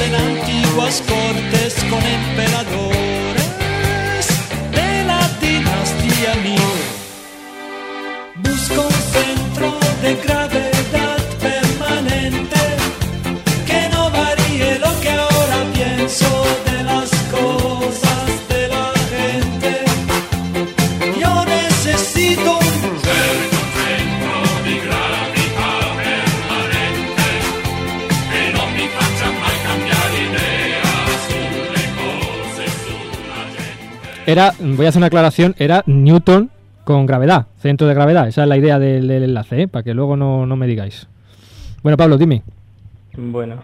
En antiguas cortes con emperadores Era, voy a hacer una aclaración, era Newton con gravedad, centro de gravedad. Esa es la idea del, enlace, ¿eh? para que luego no, no me digáis. Bueno, Pablo, dime. Bueno,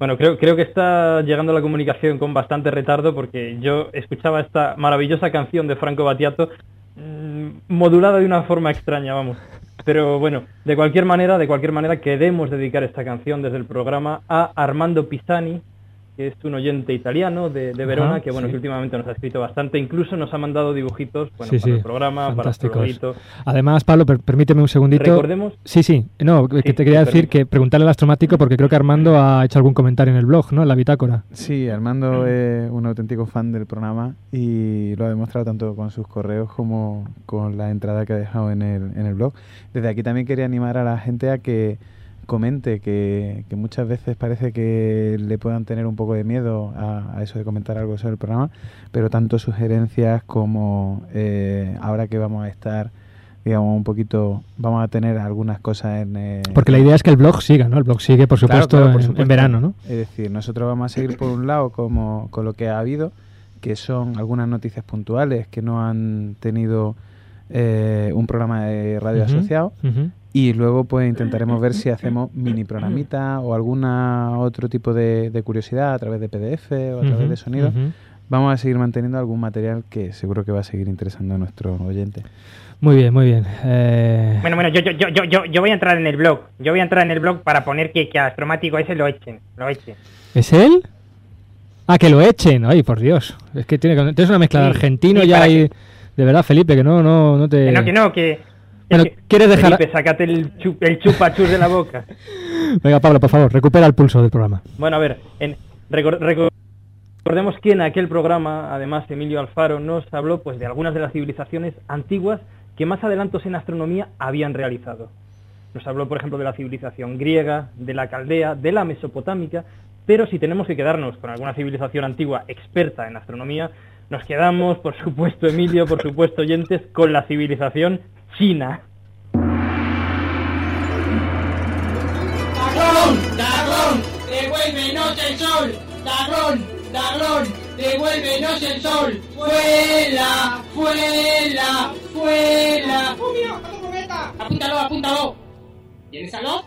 bueno creo, creo que está llegando la comunicación con bastante retardo porque yo escuchaba esta maravillosa canción de Franco Battiato mm, modulada de una forma extraña, vamos. Pero bueno, de cualquier manera, de cualquier manera queremos dedicar esta canción desde el programa a Armando Pisani, que es un oyente italiano de, de Verona, Ajá, que bueno, sí. que últimamente nos ha escrito bastante, incluso nos ha mandado dibujitos, bueno, sí, para sí, el programa, para el fantásticos. Además, Pablo, per- permíteme un segundito. Recordemos- Sí, sí, no, que te quería sí, decir que preguntarle al astromático porque creo que Armando ha hecho algún comentario en el blog, ¿no? En la bitácora. Sí, Armando es un auténtico fan del programa y lo ha demostrado tanto con sus correos como con la entrada que ha dejado en el, en el blog. Desde aquí también quería animar a la gente a que comente, que, que muchas veces parece que le puedan tener un poco de miedo a, a eso de comentar algo sobre el programa, pero tanto sugerencias como eh, ahora que vamos a estar digamos un poquito vamos a tener algunas cosas en eh, Porque la idea es que el blog siga, ¿no? El blog sigue, por supuesto, claro, por en- en, verano, ¿no? Es decir, nosotros vamos a seguir por un lado como con lo que ha habido, que son algunas noticias puntuales que no han tenido eh, un programa de radio asociado. Y luego pues intentaremos ver si hacemos mini programita o alguna otro tipo de, de curiosidad a través de PDF o a través de sonido vamos a seguir manteniendo algún material que seguro que va a seguir interesando a nuestros oyentes. Muy bien, muy bien. Eh, Bueno, bueno, yo, yo, yo, yo, yo, voy a entrar en el blog. Yo voy a entrar en el blog para poner que, que a Astromático ese lo echen. Lo echen. ¿Es él? Ah, que lo echen. Ay, por Dios. Es que tiene que- tienes una mezcla de argentino sí, ya ahí. De verdad, Felipe, que no, no, no te. Que no, que no, que... Bueno, que- ¿quieres dejar- Felipe, sácate el, chu- el chupachus de la boca. Venga, Pablo, por favor, recupera el pulso del programa. Bueno, a ver, en- recor- recor- recordemos que en aquel programa, además, Emilio Alfaro nos habló pues de algunas de las civilizaciones antiguas que más adelantos en astronomía habían realizado. Nos habló, por ejemplo, de la civilización griega, de la caldea, de la mesopotámica, pero si tenemos que quedarnos con alguna civilización antigua experta en astronomía, nos quedamos, por supuesto, Emilio, por supuesto, oyentes, con la civilización china. ¡Dagrón! ¡Dagrón! ¡Devuélvenos el sol! ¡Dagrón! ¡Dagrón! ¡Devuélvenos el sol! ¡Oh, mira! ¡Otro cometa! ¡Apúntalo, apúntalo! ¿Tienes algo?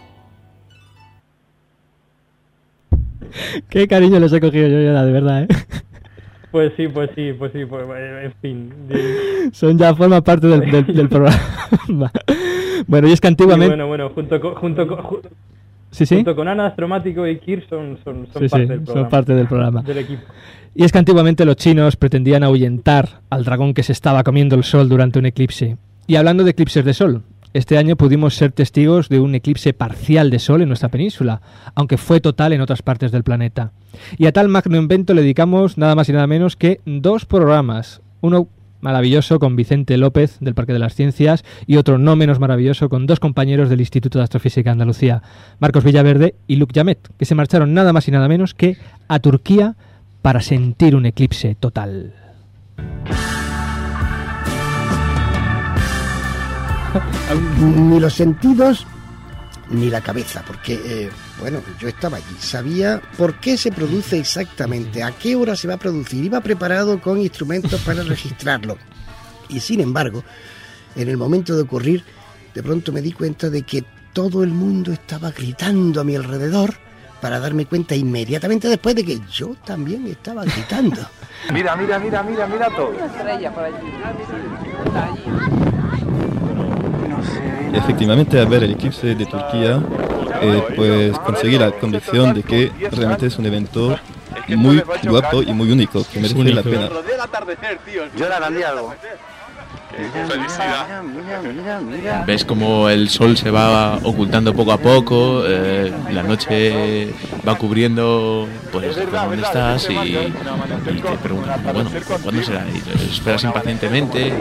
Qué cariño les he cogido yo ya, de verdad, ¿eh? Pues sí, pues sí, pues sí, pues, eh, en fin. Son ya, forma parte del, del- del programa. bueno, y es que antiguamente. Bueno, bueno, junto con, junto con, ju- Sí, sí. junto con Ana Astromático y Kir son, son, son Sí, parte del son programa. parte del programa. Del equipo. Y es que antiguamente los chinos pretendían ahuyentar al dragón que se estaba comiendo el sol durante un eclipse. Y hablando de eclipses de sol, este año pudimos ser testigos de un eclipse parcial de sol en nuestra península, aunque fue total en otras partes del planeta. Y a tal magno invento le dedicamos nada más y nada menos que dos programas. Uno maravilloso con Vicente López del Parque de las Ciencias y otro no menos maravilloso con dos compañeros del Instituto de Astrofísica de Andalucía, Marcos Villaverde y Luc Yamet, que se marcharon nada más y nada menos que a Turquía para sentir un eclipse total. ni los sentidos ni la cabeza, porque, eh, bueno, yo estaba allí, sabía por qué se produce exactamente, a qué hora se va a producir, iba preparado con instrumentos para registrarlo. Y sin embargo, en el momento de ocurrir, de pronto me di cuenta de que todo el mundo estaba gritando a mi alrededor para darme cuenta inmediatamente después de que yo también estaba gritando. Mira, mira, mira, mira, mira todo. Efectivamente, al ver el eclipse de Turquía, eh, pues conseguí la convicción de que realmente es un evento muy guapo y muy único, que merece la pena. Algo. Ves como el sol se va ocultando poco a poco, eh, la noche va cubriendo pues dónde estás y, y te preguntas, bueno, ¿cuándo será? Y esperas impacientemente y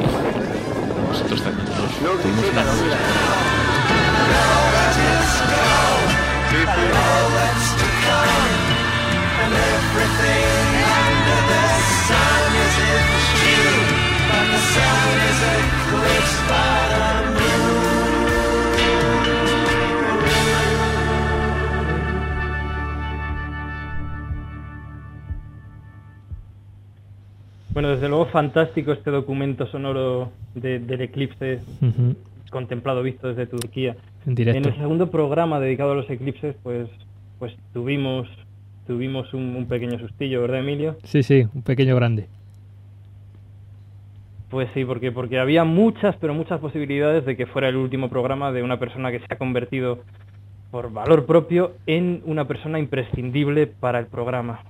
nosotros también nos tuvimos una Everything under the sun is in view, but the sun is a quick spot. Bueno, desde luego fantástico este documento sonoro de- del eclipse contemplado, visto desde Turquía. En directo. el segundo programa dedicado a los eclipses, pues, pues tuvimos, tuvimos un, un pequeño sustillo, ¿verdad, Emilio? Sí, sí, un pequeño grande. Pues sí, porque, porque había muchas, pero muchas posibilidades de que fuera el último programa de una persona que se ha convertido por valor propio en una persona imprescindible para el programa.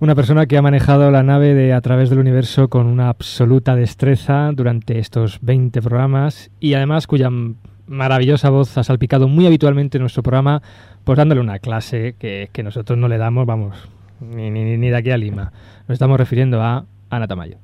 Una persona que ha manejado la nave de a través del universo con una absoluta destreza durante estos 20 programas y además cuya maravillosa voz ha salpicado muy habitualmente nuestro programa, pues dándole una clase que, que nosotros no le damos, vamos, ni, ni, ni de aquí a Lima. Nos estamos refiriendo a Ana Tamayo.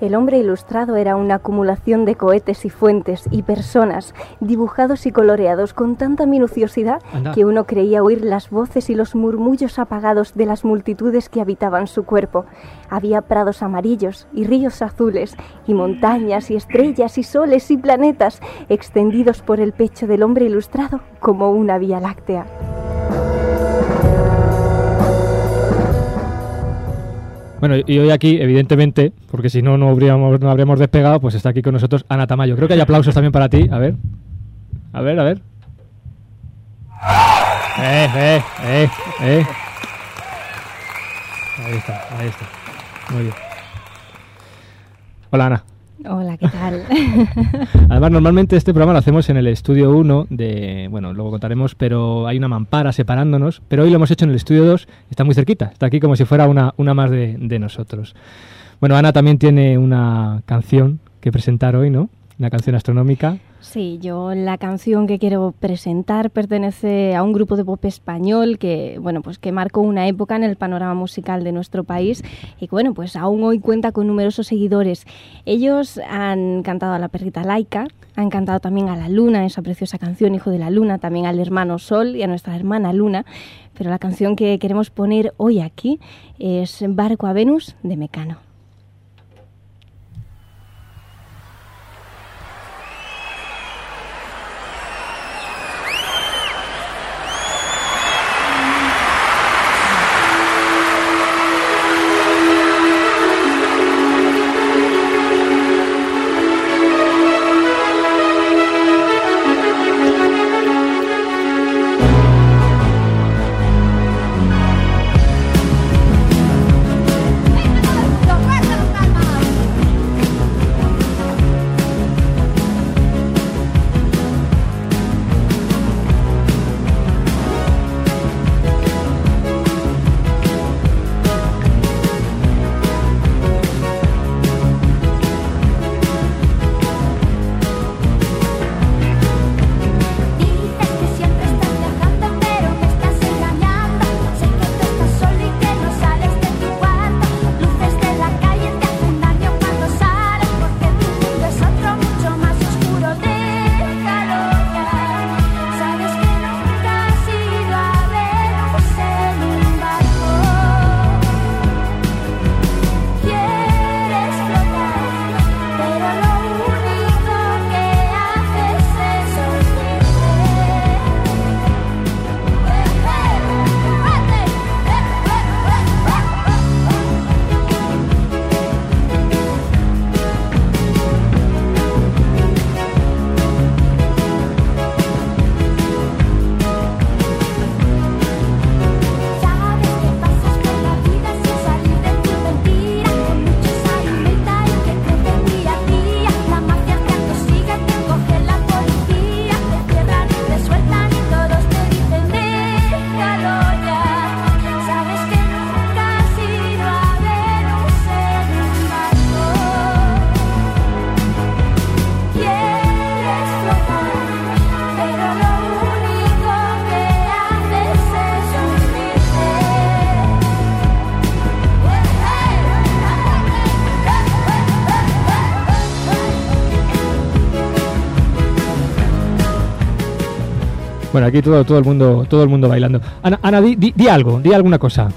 El hombre ilustrado era una acumulación de cohetes y fuentes y personas dibujados y coloreados con tanta minuciosidad Anda. que uno creía oír las voces y los murmullos apagados de las multitudes que habitaban su cuerpo. Había prados amarillos y ríos azules y montañas y estrellas y soles y planetas extendidos por el pecho del hombre ilustrado como una vía láctea. Bueno, y hoy aquí, evidentemente, porque si no, no habríamos, no habríamos despegado, pues está aquí con nosotros Ana Tamayo. Creo que hay aplausos también para ti. A ver. A ver, a ver. Eh, eh, eh, eh. Ahí está, ahí está. Muy bien. Hola Ana. Hola, ¿qué tal? Además, normalmente este programa lo hacemos en el estudio 1 de, bueno, luego contaremos, pero hay una mampara separándonos, pero hoy lo hemos hecho en el estudio 2, está muy cerquita, está aquí como si fuera una, una más de, de nosotros. Bueno, Ana también tiene una canción que presentar hoy, ¿no? Una canción astronómica. Sí, yo la canción que quiero presentar pertenece a un grupo de pop español que, bueno, pues que marcó una época en el panorama musical de nuestro país y que, bueno, pues aún hoy cuenta con numerosos seguidores. Ellos han cantado a la perrita Laika, han cantado también a la Luna, esa preciosa canción Hijo de la Luna, también al hermano Sol y a nuestra hermana Luna, pero la canción que queremos poner hoy aquí es Barco a Venus de Mecano. Bueno, aquí todo, todo el mundo, todo el mundo bailando. Ana, Ana di, di- di algo, di alguna cosa.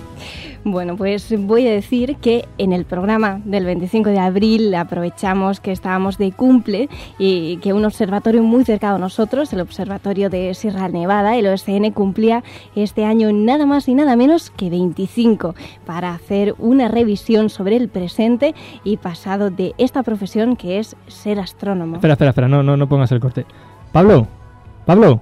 Bueno, pues voy a decir que en el programa del 25 de abril aprovechamos que estábamos de cumple y que un observatorio muy cercano a nosotros, el Observatorio de Sierra Nevada, el OSN, cumplía este año nada más y nada menos que 25 para hacer una revisión sobre el presente y pasado de esta profesión que es ser astrónomo. Espera, espera, espera, no, no, no pongas el corte. Pablo, Pablo,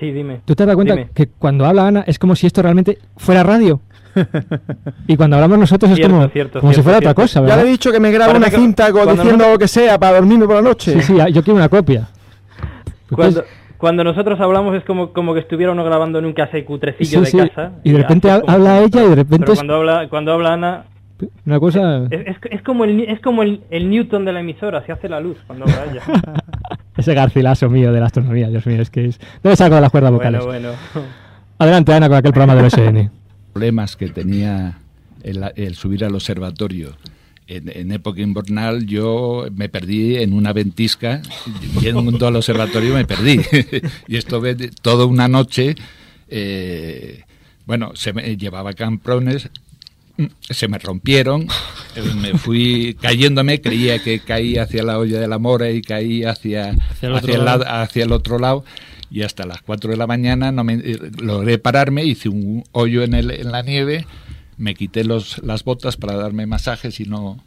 Sí, dime. ¿tú te has dado cuenta Dime. que cuando habla Ana es como si esto realmente fuera radio? y cuando hablamos nosotros es Cierto, como, cierto, como si fuera cierto. otra cosa, Ya ¿verdad? le he dicho que me grabe una que cinta diciendo no- lo que sea para dormirme por la noche. Sí, sí, yo quiero una copia. Cuando, cuando nosotros hablamos es como, como que estuviera uno grabando en un casete cutrecillo Sí, de sí, casa. y de repente como- habla ella y de repente Pero es cuando habla, cuando habla Ana, una cosa... es, es, es como, el, es como el, el Newton de la emisora, se hace la luz cuando habla ella. Ese garcilaso mío de la astronomía, Dios mío, es que es... Debe ser algo de las cuerdas vocales. bueno, bueno. Adelante, Ana, con aquel programa del OSN. problemas que tenía el, el subir al observatorio. En, en época invernal yo me perdí en una ventisca, yendo al observatorio me perdí. y estuve de- toda una noche, eh, bueno, se me llevaba camprones, se me rompieron, eh, me fui cayéndome, creía que caí hacia la olla de la mora y caí hacia, Hacia el otro hacia el, lado. hacia el otro lado y hasta las 4 de la mañana no me, eh, logré pararme, hice un hoyo en, el, en la nieve, me quité los, las botas para darme masajes y no...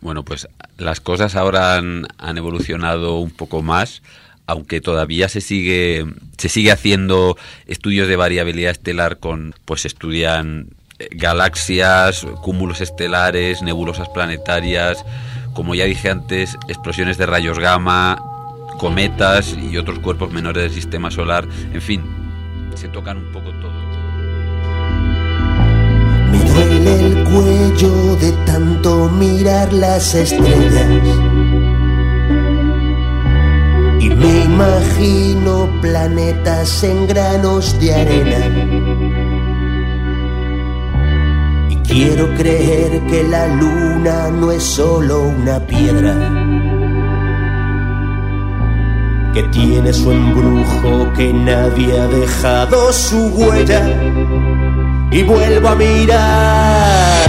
Bueno, pues las cosas ahora han, han evolucionado un poco más, aunque todavía se sigue se sigue haciendo estudios de variabilidad estelar con pues estudian galaxias, cúmulos estelares, nebulosas planetarias, como ya dije antes, explosiones de rayos gamma, cometas y otros cuerpos menores del sistema solar, en fin, se tocan un poco todos. Me duele el cuello de tanto mirar las estrellas. Y me imagino planetas en granos de arena. Quiero creer que la luna no es solo una piedra. Que tiene su embrujo, que nadie ha dejado su huella y vuelvo a mirar.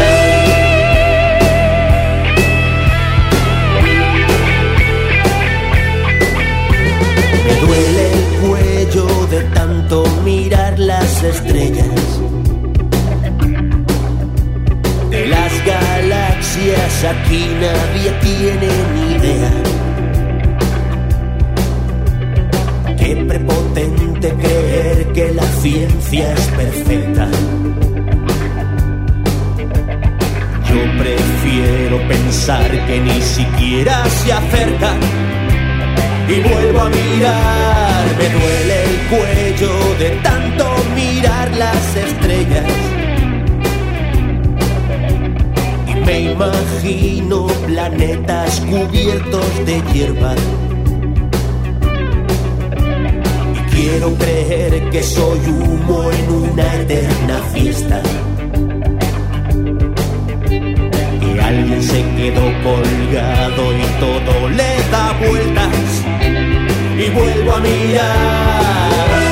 Me duele el cuello de tanto mirar las estrellas. Aquí nadie tiene ni idea. Qué prepotente creer que la ciencia es perfecta. Yo prefiero pensar que ni siquiera se acerca y vuelvo a mirar. Me duele el cuello de tanto mirar las estrellas. Me imagino planetas cubiertos de hierba. Y quiero creer que soy humo en una eterna fiesta. Y alguien se quedó colgado y todo le da vueltas. Y vuelvo a mirar.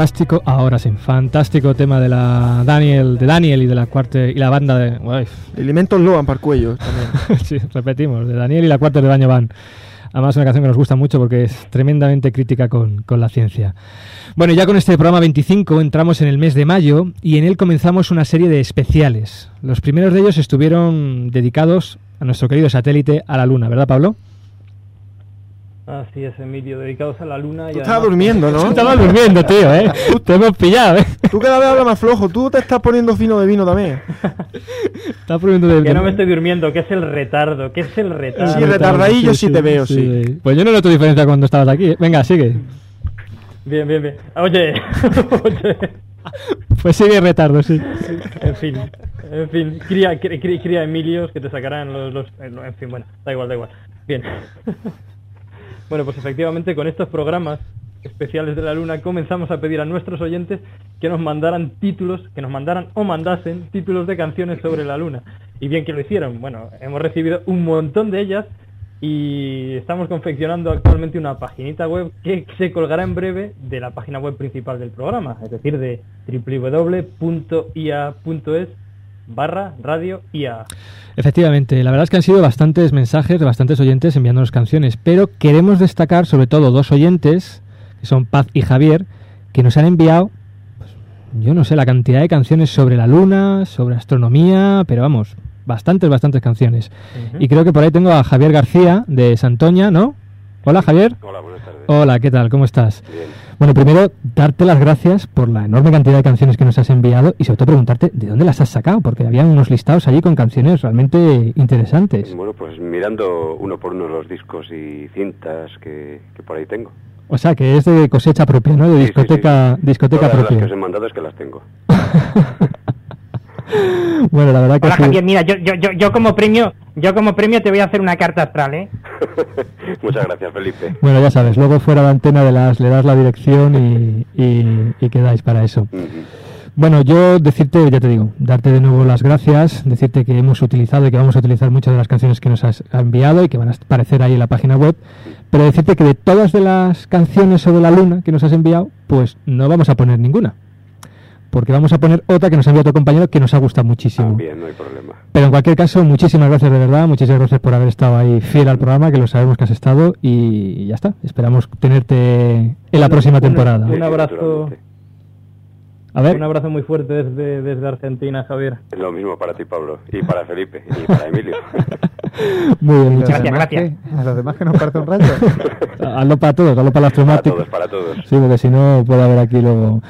Fantástico, ahora sí, fantástico tema de la Daniel, de Daniel y de la cuarta y la banda de Uy. Elementos Loan para el cuello también. sí, repetimos, de Daniel y la cuarta de Baño Van. Además, una canción que nos gusta mucho porque es tremendamente crítica con, con la ciencia. Bueno, ya con este programa 25 entramos en el mes de mayo y en él comenzamos una serie de especiales. Los primeros de ellos estuvieron dedicados a nuestro querido satélite, a la Luna, ¿verdad, Pablo? Así es, Emilio, dedicados a la luna. y Tú además- estabas durmiendo, ¿no? Estabas durmiendo, tío, ¿eh? Te hemos pillado, ¿eh? Tú cada vez hablas más flojo. Tú te estás poniendo fino de vino también. Estás poniendo de... Que no me estoy durmiendo, que es el retardo, que es el retardo. Sí, retardadillo sí te veo, sí. Pues yo no noto diferencia cuando estabas aquí. ¿eh? Venga, sigue. Bien, bien, bien. Oye, oye. Pues sigue retardo, sí. En fin, en fin, cría, cría, cría- cría Emilios que te sacarán los, los- En fin, bueno, da igual, da igual. Bien. Bueno, pues efectivamente con estos programas especiales de la Luna comenzamos a pedir a nuestros oyentes que nos mandaran títulos, que nos mandaran o mandasen títulos de canciones sobre la Luna. Y bien que lo hicieron. Bueno, hemos recibido un montón de ellas y estamos confeccionando actualmente una paginita web que se colgará en breve de la página web principal del programa, es decir, de www.ia.es barra radio IA. Efectivamente, la verdad es que han sido bastantes mensajes de bastantes oyentes enviándonos canciones, pero queremos destacar sobre todo dos oyentes, que son Paz y Javier, que nos han enviado, pues, yo no sé, la cantidad de canciones sobre la luna, sobre astronomía, pero vamos, bastantes, bastantes canciones. Y creo que por ahí tengo a Javier García de Santoña, ¿no? Hola Javier. Hola, buenas tardes. Hola, ¿qué tal? ¿Cómo estás? Bien. Bueno, primero, darte las gracias por la enorme cantidad de canciones que nos has enviado y sobre todo preguntarte de dónde las has sacado, porque había unos listados allí con canciones realmente interesantes. Bueno, pues mirando uno por uno los discos y cintas que, que por ahí tengo. O sea, que es de cosecha propia, ¿no? De Sí, sí, discoteca, sí. discoteca Todas las que propia. os he mandado es que las tengo. Bueno, la verdad que Hola sí. Javier, mira, yo, yo, yo, yo como premio, yo como premio te voy a hacer una carta astral, ¿eh? Muchas gracias, Felipe. Bueno, ya sabes, luego fuera de antena de las, le das la dirección y, y, y quedáis para eso. Bueno, yo decirte, ya te digo, darte de nuevo las gracias, decirte que hemos utilizado y que vamos a utilizar muchas de las canciones que nos has enviado y que van a aparecer ahí en la página web, pero decirte que de todas de las canciones sobre la luna que nos has enviado, pues no vamos a poner ninguna. Porque vamos a poner otra que nos ha enviado tu compañero que nos ha gustado muchísimo. Bien, no hay problema. Pero en cualquier caso, muchísimas gracias de verdad, muchísimas gracias por haber estado ahí fiel al programa, que lo sabemos que has estado y ya está. Esperamos tenerte en la próxima temporada. Un abrazo. A ver. Un abrazo muy fuerte desde, desde Argentina, Javier. Lo mismo para ti, Pablo, y para Felipe, y para Emilio. Muy bien, ¿Y los muchas gracias. qué? ¿A los demás que nos parece un rayo? Hazlo para todos, hazlo para los Para todos, para todos. Sí, porque si no puede haber aquí luego.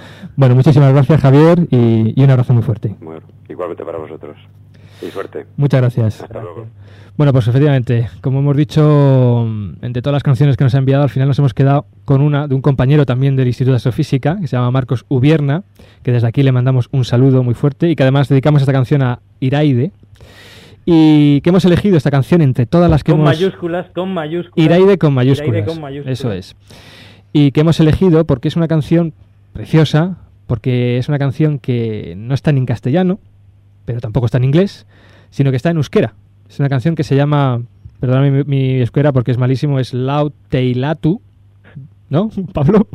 Bueno, muchísimas gracias, Javier, y, y un abrazo muy fuerte. Bueno, igualmente para vosotros. Y suerte. Muchas gracias. Hasta luego. Bueno, pues efectivamente, como hemos dicho, entre todas las canciones que nos ha enviado, al final nos hemos quedado con una de un compañero también del Instituto de Astrofísica, que se llama Marcos Ubierna, que desde aquí le mandamos un saludo muy fuerte y que además dedicamos esta canción a Iraide. Y que hemos elegido esta canción entre todas las que Con hemos... mayúsculas, con mayúsculas. Iraide con mayúsculas. Iraide con mayúsculas. Eso es. Y que hemos elegido porque es una canción preciosa, porque es una canción que no está ni en castellano, pero tampoco está en inglés, sino que está en euskera. Es una canción que se llama, perdóname mi, mi euskera porque es malísimo, es Lau Teilatu, ¿no, Pablo?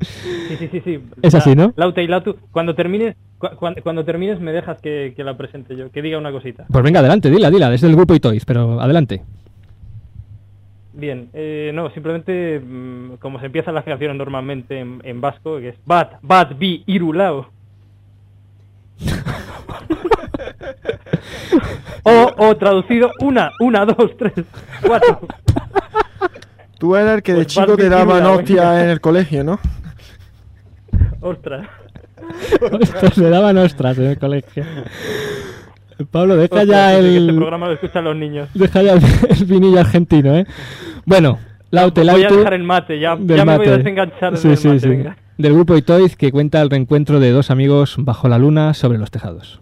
Sí, sí, sí, sí. Es así, ¿no? Laute y Latu. Cuando termines, cu- cuando, cuando termines me dejas que, que la presente yo, que diga una cosita. Pues venga, adelante, dila, dila, desde el grupo Itoys, pero adelante. Bien, eh, no, simplemente mm, como se empiezan las canciones normalmente en, en vasco, que es Bat, Bat, Bi, Irulao. o, o traducido, una, una, dos, tres, cuatro. Tú eras el que de Pues chico te daban Pirula, hostia en el colegio, ¿no? Ostras. Ostras, le daban ostras en el colegio. Pablo, deja ya dice que el... Este programa lo escuchan los niños. Deja ya el, el vinillo argentino, ¿eh? Bueno, Laute, Voy a dejar el mate, ya, ya me voy a desenganchar Sí, del sí, mate, sí. venga. Del grupo Itoys que cuenta el reencuentro de dos amigos bajo la luna sobre los tejados.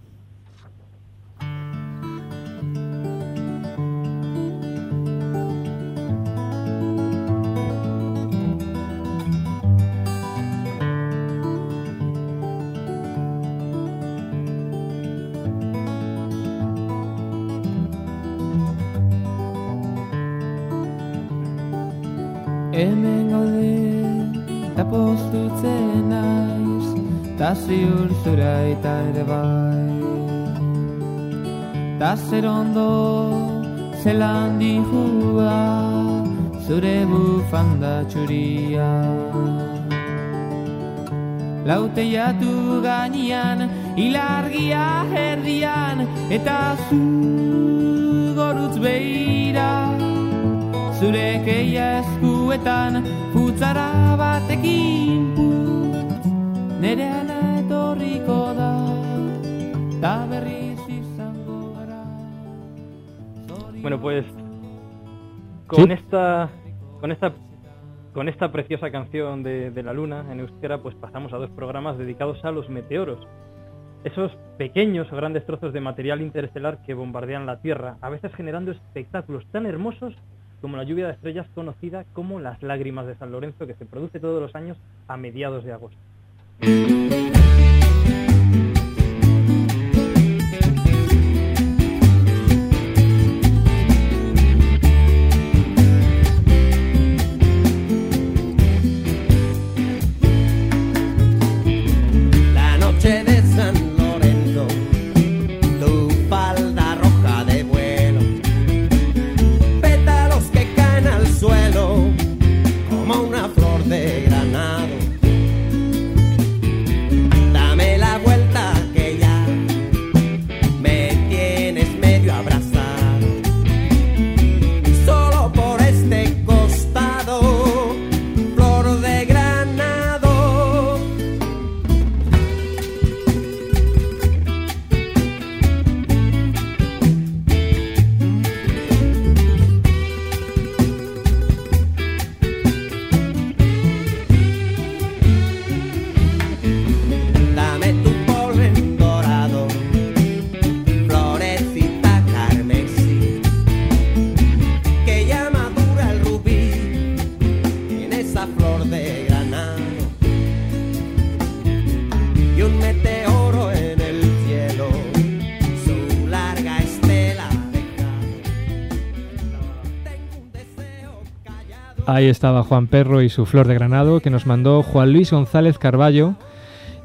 Ziur zura eta ere bai. Ta zer ondo, zelan dihua, zure bufanda txuria. Lauteiatu gainean, ilargia herrian, eta zu gorutz behira. Zure keia eskuetan, putzara batekin putz, Bueno, pues con ¿Sí? esta con esta con esta preciosa canción de, de la luna en euskera, pues pasamos a dos programas dedicados a los meteoros. Esos pequeños o grandes trozos de material interestelar que bombardean la Tierra, a veces generando espectáculos tan hermosos como la lluvia de estrellas conocida como las lágrimas de San Lorenzo, que se produce todos los años a mediados de agosto. Ahí estaba Juan Perro y su flor de granado que nos mandó Juan Luis González Carballo.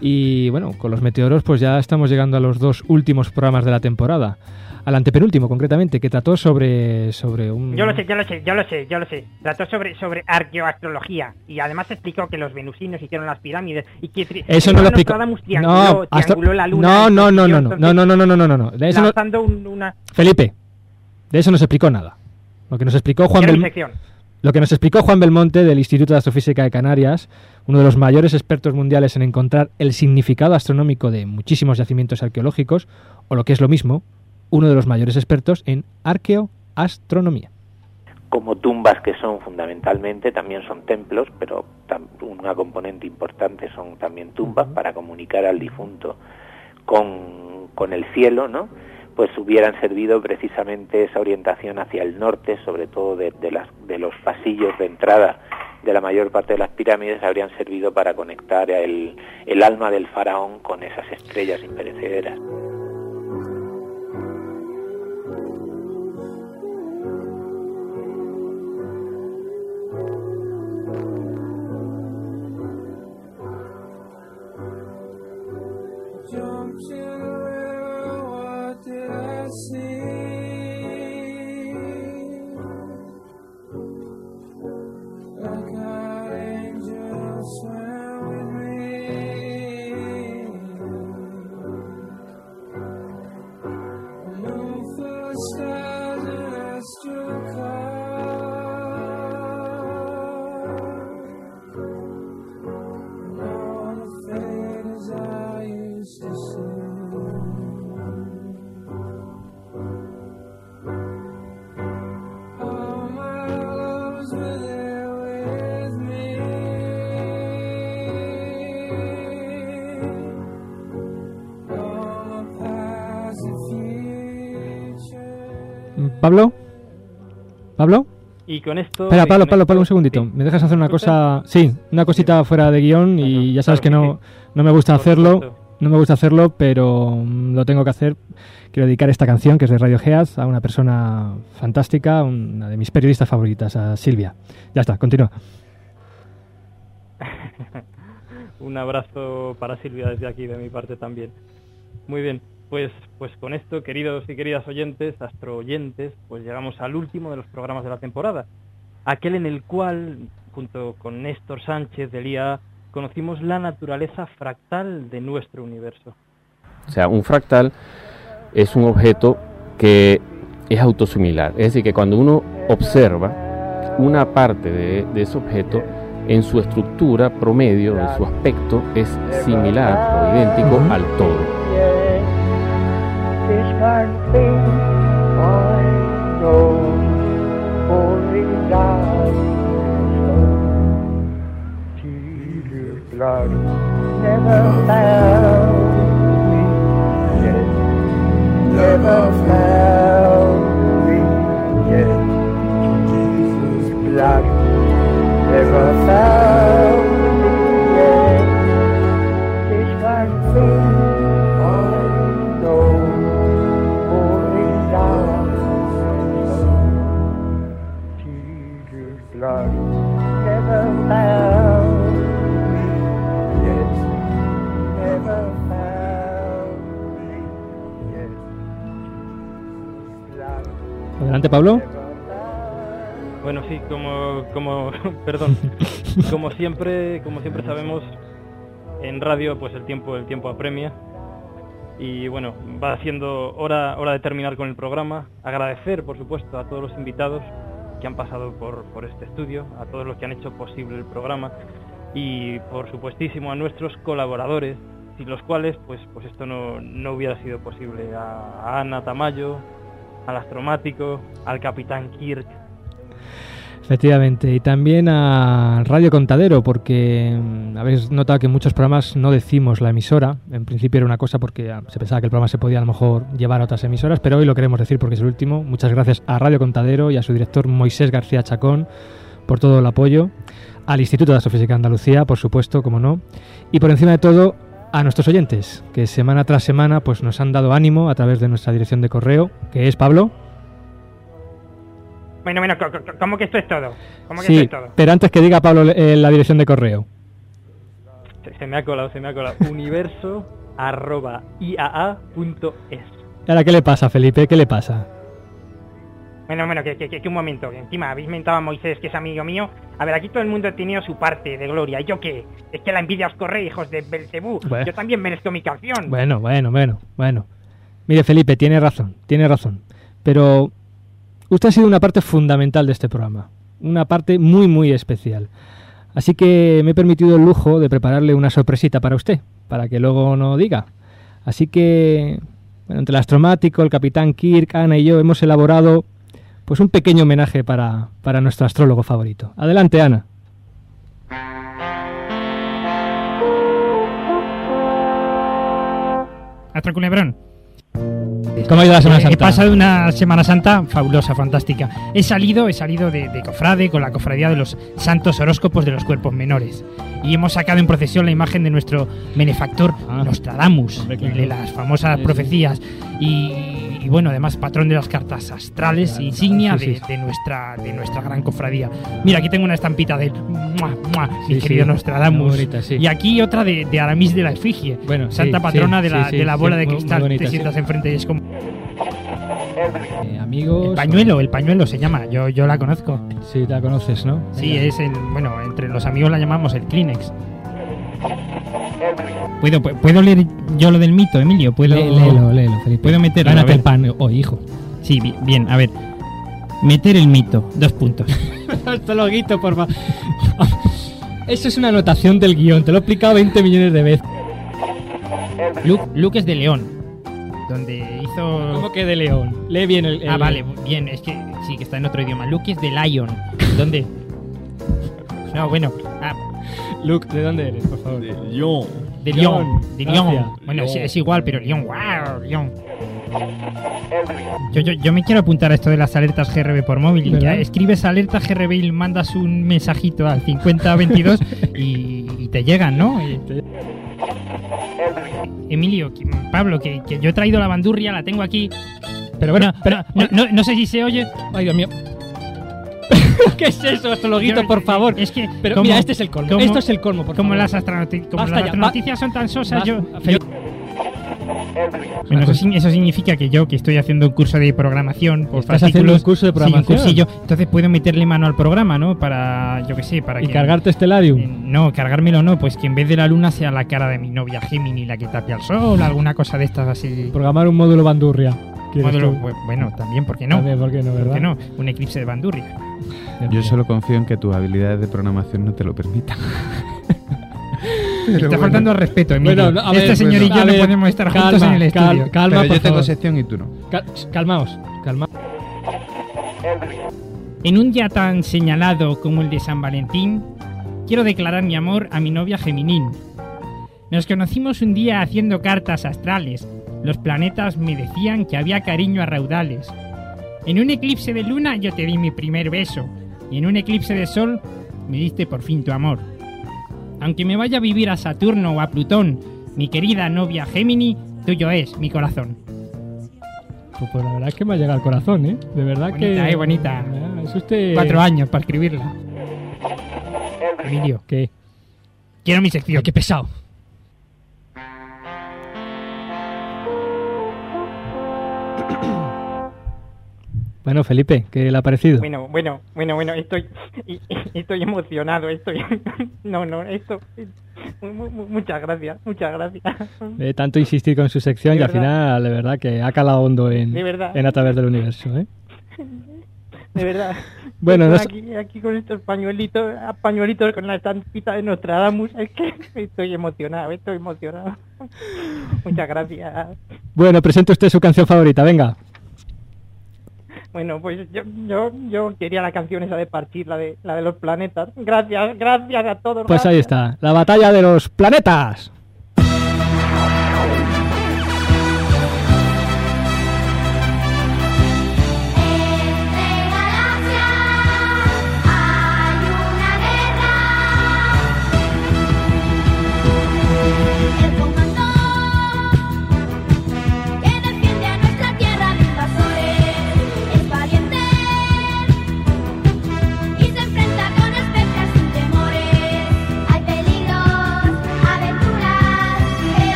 Y bueno, con los meteoros pues ya estamos llegando a los dos últimos programas de la temporada. Al antepenúltimo concretamente, que trató sobre, sobre un... Yo lo sé, yo lo sé, yo lo sé, yo lo sé. Trató sobre, sobre arqueoastrología y además explicó que los venusinos hicieron las pirámides y que Eso no lo explicó. No, trianguló la luna. no, no, no, no, no, no, no, no, no, no, no, no, no. De eso no- una... Felipe, de eso no se explicó nada. Lo que nos explicó Juan Quiero mi Bel- sección. Lo que nos explicó Juan Belmonte del Instituto de Astrofísica de Canarias, uno de los mayores expertos mundiales en encontrar el significado astronómico de muchísimos yacimientos arqueológicos, o lo que es lo mismo, uno de los mayores expertos en arqueoastronomía. como tumbas que son fundamentalmente también son templos, pero una componente importante son también tumbas para comunicar al difunto con, con el cielo, ¿no? Pues hubieran servido precisamente esa orientación hacia el norte, sobre todo de, los pasillos de entrada de la mayor parte de las pirámides, habrían servido para conectar el, alma del faraón con esas estrellas imperecederas. mercy. Like our angels. ¿Pablo? ¿Pablo? Y con esto... Espera, Pablo, Pablo, Pablo, un segundito. ¿Me dejas hacer una cosa? Sí, una cosita fuera de guion y ya sabes que no, no me gusta hacerlo. No me gusta hacerlo, pero mm, lo tengo que hacer. Quiero dedicar esta canción, que es de Radiohead, a una persona fantástica, una de mis periodistas favoritas, a Silvia. Ya está, continúa. Un abrazo para Silvia desde aquí, de mi parte también. Muy bien, pues, pues con esto, queridos y queridas oyentes, astro oyentes, pues llegamos al último de los programas de la temporada. Aquel en el cual, junto con Néstor Sánchez del IA, conocimos la naturaleza fractal de nuestro universo. O sea, un fractal es un objeto que es autosimilar. Es decir, que cuando uno observa una parte de, de ese objeto, en su estructura promedio, en su aspecto, es similar o idéntico al todo. One thing I know, only God Jesus blood never found me yet, never found me yet. Jesus blood never found Pablo. Bueno, sí, como, como, perdón, como siempre, como siempre sabemos, en radio, pues el tiempo, el tiempo apremia. Y bueno, va siendo hora, hora de terminar con el programa. Agradecer, por supuesto, a todos los invitados que han pasado por, por este estudio, a todos los que han hecho posible el programa y, por supuestísimo, a nuestros colaboradores, sin los cuales, pues, pues esto no, no hubiera sido posible. A Ana Tamayo, al astromático, al capitán Kirk, Efectivamente, y también a Radio Contadero, porque mm, habéis notado que en muchos programas no decimos la emisora. En principio era una cosa porque ah, se pensaba que el programa se podía a lo mejor llevar a otras emisoras, pero hoy lo queremos decir porque es el último. Muchas gracias a Radio Contadero y a su director Moisés García Chacón por todo el apoyo. Al Instituto de Astrofísica de Andalucía, por supuesto, como no. Y por encima de todo, a nuestros oyentes, que semana tras semana pues nos han dado ánimo a través de nuestra dirección de correo, que es Pablo. Bueno, bueno, ¿cómo que esto es todo? ¿Cómo que Sí, esto es todo? pero antes que diga Pablo eh, la dirección de correo. Se, se me ha colado, se me ha colado. Universo arroba iaa.es. ¿Y ahora qué le pasa, Felipe? ¿Qué le pasa? Bueno, bueno, que, que, que- que un momento, encima habéis mentado a Moisés, que es amigo mío. A ver, aquí todo el mundo ha tenido su parte de gloria. ¿Y yo qué? Es que la envidia os corre, hijos de Belcebú. Bueno. Yo también merezco mi canción. Bueno, bueno, bueno, bueno. Mire, Felipe, tiene razón, tiene razón. Pero usted ha sido una parte fundamental de este programa. Una parte muy, muy especial. Así que me he permitido el lujo de prepararle una sorpresita para usted, para que luego no diga. Así que, bueno, entre el astromático, el capitán Kirk, Ana y yo hemos elaborado pues un pequeño homenaje para, para nuestro astrólogo favorito. Adelante, Ana. Astro Culebrón. ¿Cómo ha ido la Semana Eh, Santa? He pasado una Semana Santa fabulosa, fantástica. He salido, he salido de, de cofrade con la cofradía de los santos horóscopos de los cuerpos menores. Y hemos sacado en procesión la imagen de nuestro benefactor Nostradamus, el de las famosas profecías. Y, y bueno, además patrón de las cartas astrales, insignia sí, de, sí. de nuestra, de nuestra gran cofradía. Mira, aquí tengo una estampita de él. ¡Mua, mua! mi querido. Nostradamus. Bonita. Y aquí otra de, de Aramis de la Efigie, Bueno, santa patrona de, la, de la bola de cristal. bonita, Te sientas enfrente y es como... Eh, amigos. El pañuelo, el pañuelo se llama, yo, yo la conozco. Sí, la conoces, ¿no? Sí, Venga. es el, bueno, entre los amigos la llamamos el Kleenex. ¿Puedo, pu- ¿Puedo leer yo lo del mito, Emilio? ¿Puedo, Lé- léelo, léelo, Felipe. ¿Puedo meterlo? Gánate el pan hoy, hijo. Sí, bi- bien, a ver. Meter el mito, dos puntos. Esto lo guito, por favor. Eso es una anotación del guion, te lo he explicado 20 millones de veces. Luke, Luke es de León, donde hizo... ¿Cómo que de León? Lee bien el. Ah, vale, bien, es que sí, que está en otro idioma. Luke es de Lion. ¿Dónde? No, bueno, ah, Luke, ¿de dónde eres, por favor? De Lyon. de León, Lyon. De Lyon. Bueno, es, igual, pero Lyon, wow, Lyon. Yo, yo, yo me quiero apuntar a esto de las alertas GRB por móvil. ¿Verdad? Ya escribes alerta GRB y mandas un mensajito al 5022 y, y te llegan, ¿no? Y te- Emilio, Pablo, que, que yo he traído la bandurria, la tengo aquí. Pero bueno, No, pero. no, no, no sé si se oye. Ay, Dios mío. ¿Qué es eso, astrologuito, Yo- por favor? Es que. Pero como- mira, este es el colmo. como- Esto es el colmo, por como favor. las, como Basta las ya, astronoticias son tan sosas, Basta, yo. Felipe. yo- Bueno, eso, eso significa que yo, que estoy haciendo un curso de programación por Estás haciendo un curso de sí, un programación. cursillo, entonces puedo meterle mano al programa, ¿no? Para, yo qué sé, para ¿Y que... cargarte Stellarium? No, cargármelo no, pues que en vez de la luna sea la cara de mi novia Gemini la que tape al sol, alguna cosa de estas así. Programar un módulo bandurria. ¿Quieres Módulo- bueno, también, ¿por qué no? También, ¿por qué no, ¿Por verdad? qué no? Un eclipse de bandurria. Yo solo confío en que tus habilidades de programación no te lo permitan. Me está faltando al respeto, Emilio. Bueno, a este ver, señor y bueno, yo a no podemos estar calma, juntos en el cal- estudio. calma, Pero por yo tengo favor. sección y tú no. Cal- calmaos, calma. En un día tan señalado como el de San Valentín, quiero declarar mi amor a mi novia Geminín. Nos conocimos un día haciendo cartas astrales. Los planetas me decían que había cariño a raudales. En un eclipse de luna yo te di mi primer beso. Y en un eclipse de sol me diste por fin tu amor. Aunque me vaya a vivir a Saturno o a Plutón, mi querida novia Gemini, tuyo es mi corazón. Pues, pues la verdad es que me ha llegado al corazón, ¿eh? De verdad que. Eh, bonita. Ah, Es usted. Cuatro años para escribirla. Emilio, ¿Qué? quiero mi sección. Qué pesado. Bueno, Felipe, ¿qué le ha parecido? Bueno, bueno, bueno, bueno, estoy, estoy emocionado, estoy, no, no, esto, mu- mu- mu- muchas gracias, muchas gracias. Eh, tanto insistir con su sección De y al final, de verdad, que ha calado hondo en, De en A través del universo, ¿eh? De verdad. Bueno, no Estoy aquí, aquí con estos pañuelitos, pañuelitos con la estampita de Nostradamus, es que estoy emocionado, estoy emocionado. Muchas gracias. Bueno, presente usted su canción favorita, venga. Bueno, pues yo, yo, yo quería la canción esa de partir, la de, la de los planetas. Gracias, gracias a todos. Pues ahí está, la batalla de los planetas.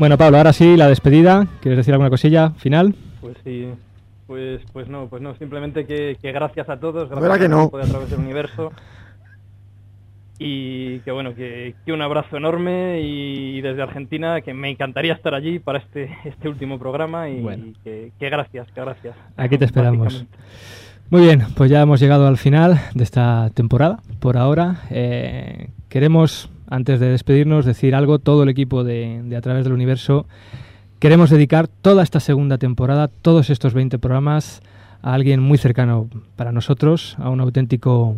Bueno, Pablo, ahora sí, la despedida. ¿Quieres decir alguna cosilla final? Pues sí, pues, pues no, pues no, simplemente que, que gracias a todos, ¿Verdad gracias que al no? a través del universo y que bueno, que, que un abrazo enorme y desde Argentina que me encantaría estar allí para este, este último programa y, Bueno. y que, que gracias, que gracias. Aquí te esperamos. Muy bien, pues ya hemos llegado al final de esta temporada. Por ahora, eh, queremos, antes de despedirnos, decir algo. Todo el equipo de, A través del universo queremos dedicar toda esta segunda temporada, todos estos 20 programas, a alguien muy cercano para nosotros, a un auténtico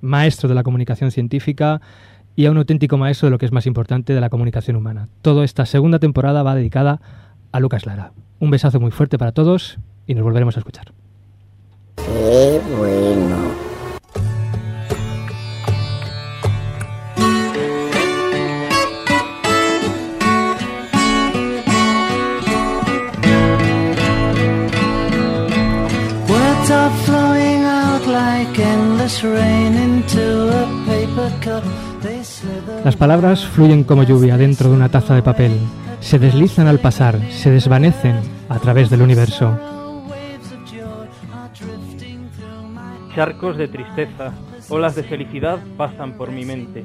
maestro de la comunicación científica y a un auténtico maestro de lo que es más importante, de la comunicación humana. Toda esta segunda temporada va dedicada a Lucas Lara. Un besazo muy fuerte para todos y nos volveremos a escuchar. Qué bueno. Las palabras fluyen como lluvia dentro de una taza de papel, se deslizan al pasar, se desvanecen a través del universo. Charcos de tristeza, olas de felicidad pasan por mi mente,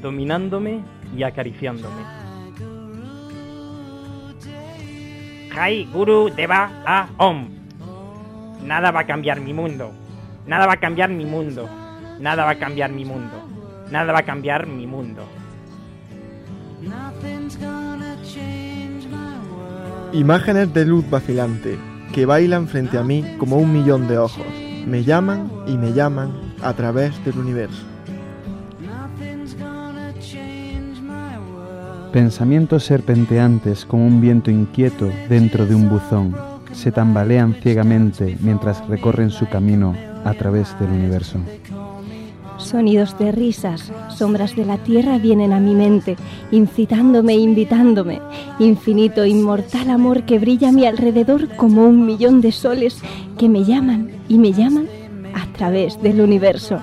dominándome y acariciándome. Jai Guru Deva A Om. Nada va a cambiar mi mundo. Nada va a cambiar mi mundo. Nada va a cambiar mi mundo. Nada va a cambiar mi mundo. Imágenes de luz vacilante que bailan frente a mí como un millón de ojos. Me llaman y me llaman a través del universo. Nothing's gonna change my world. Pensamientos serpenteantes como un viento inquieto dentro de un buzón se tambalean ciegamente mientras recorren su camino a través del universo. Sonidos de risas, sombras de la tierra vienen a mi mente, incitándome e invitándome. Infinito, inmortal amor que brilla a mi alrededor como un millón de soles que me llaman y me llaman a través del universo.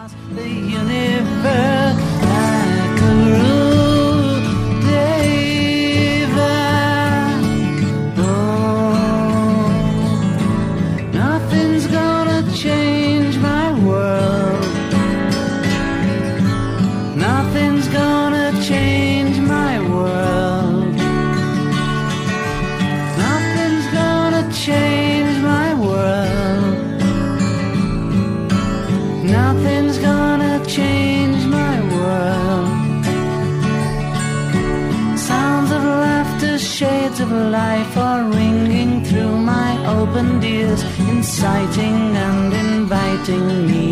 Inciting and inviting me.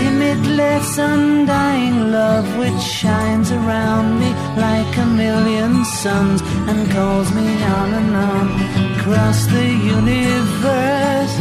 Limitless, undying love which shines around me like a million suns and calls me on and on across the universe.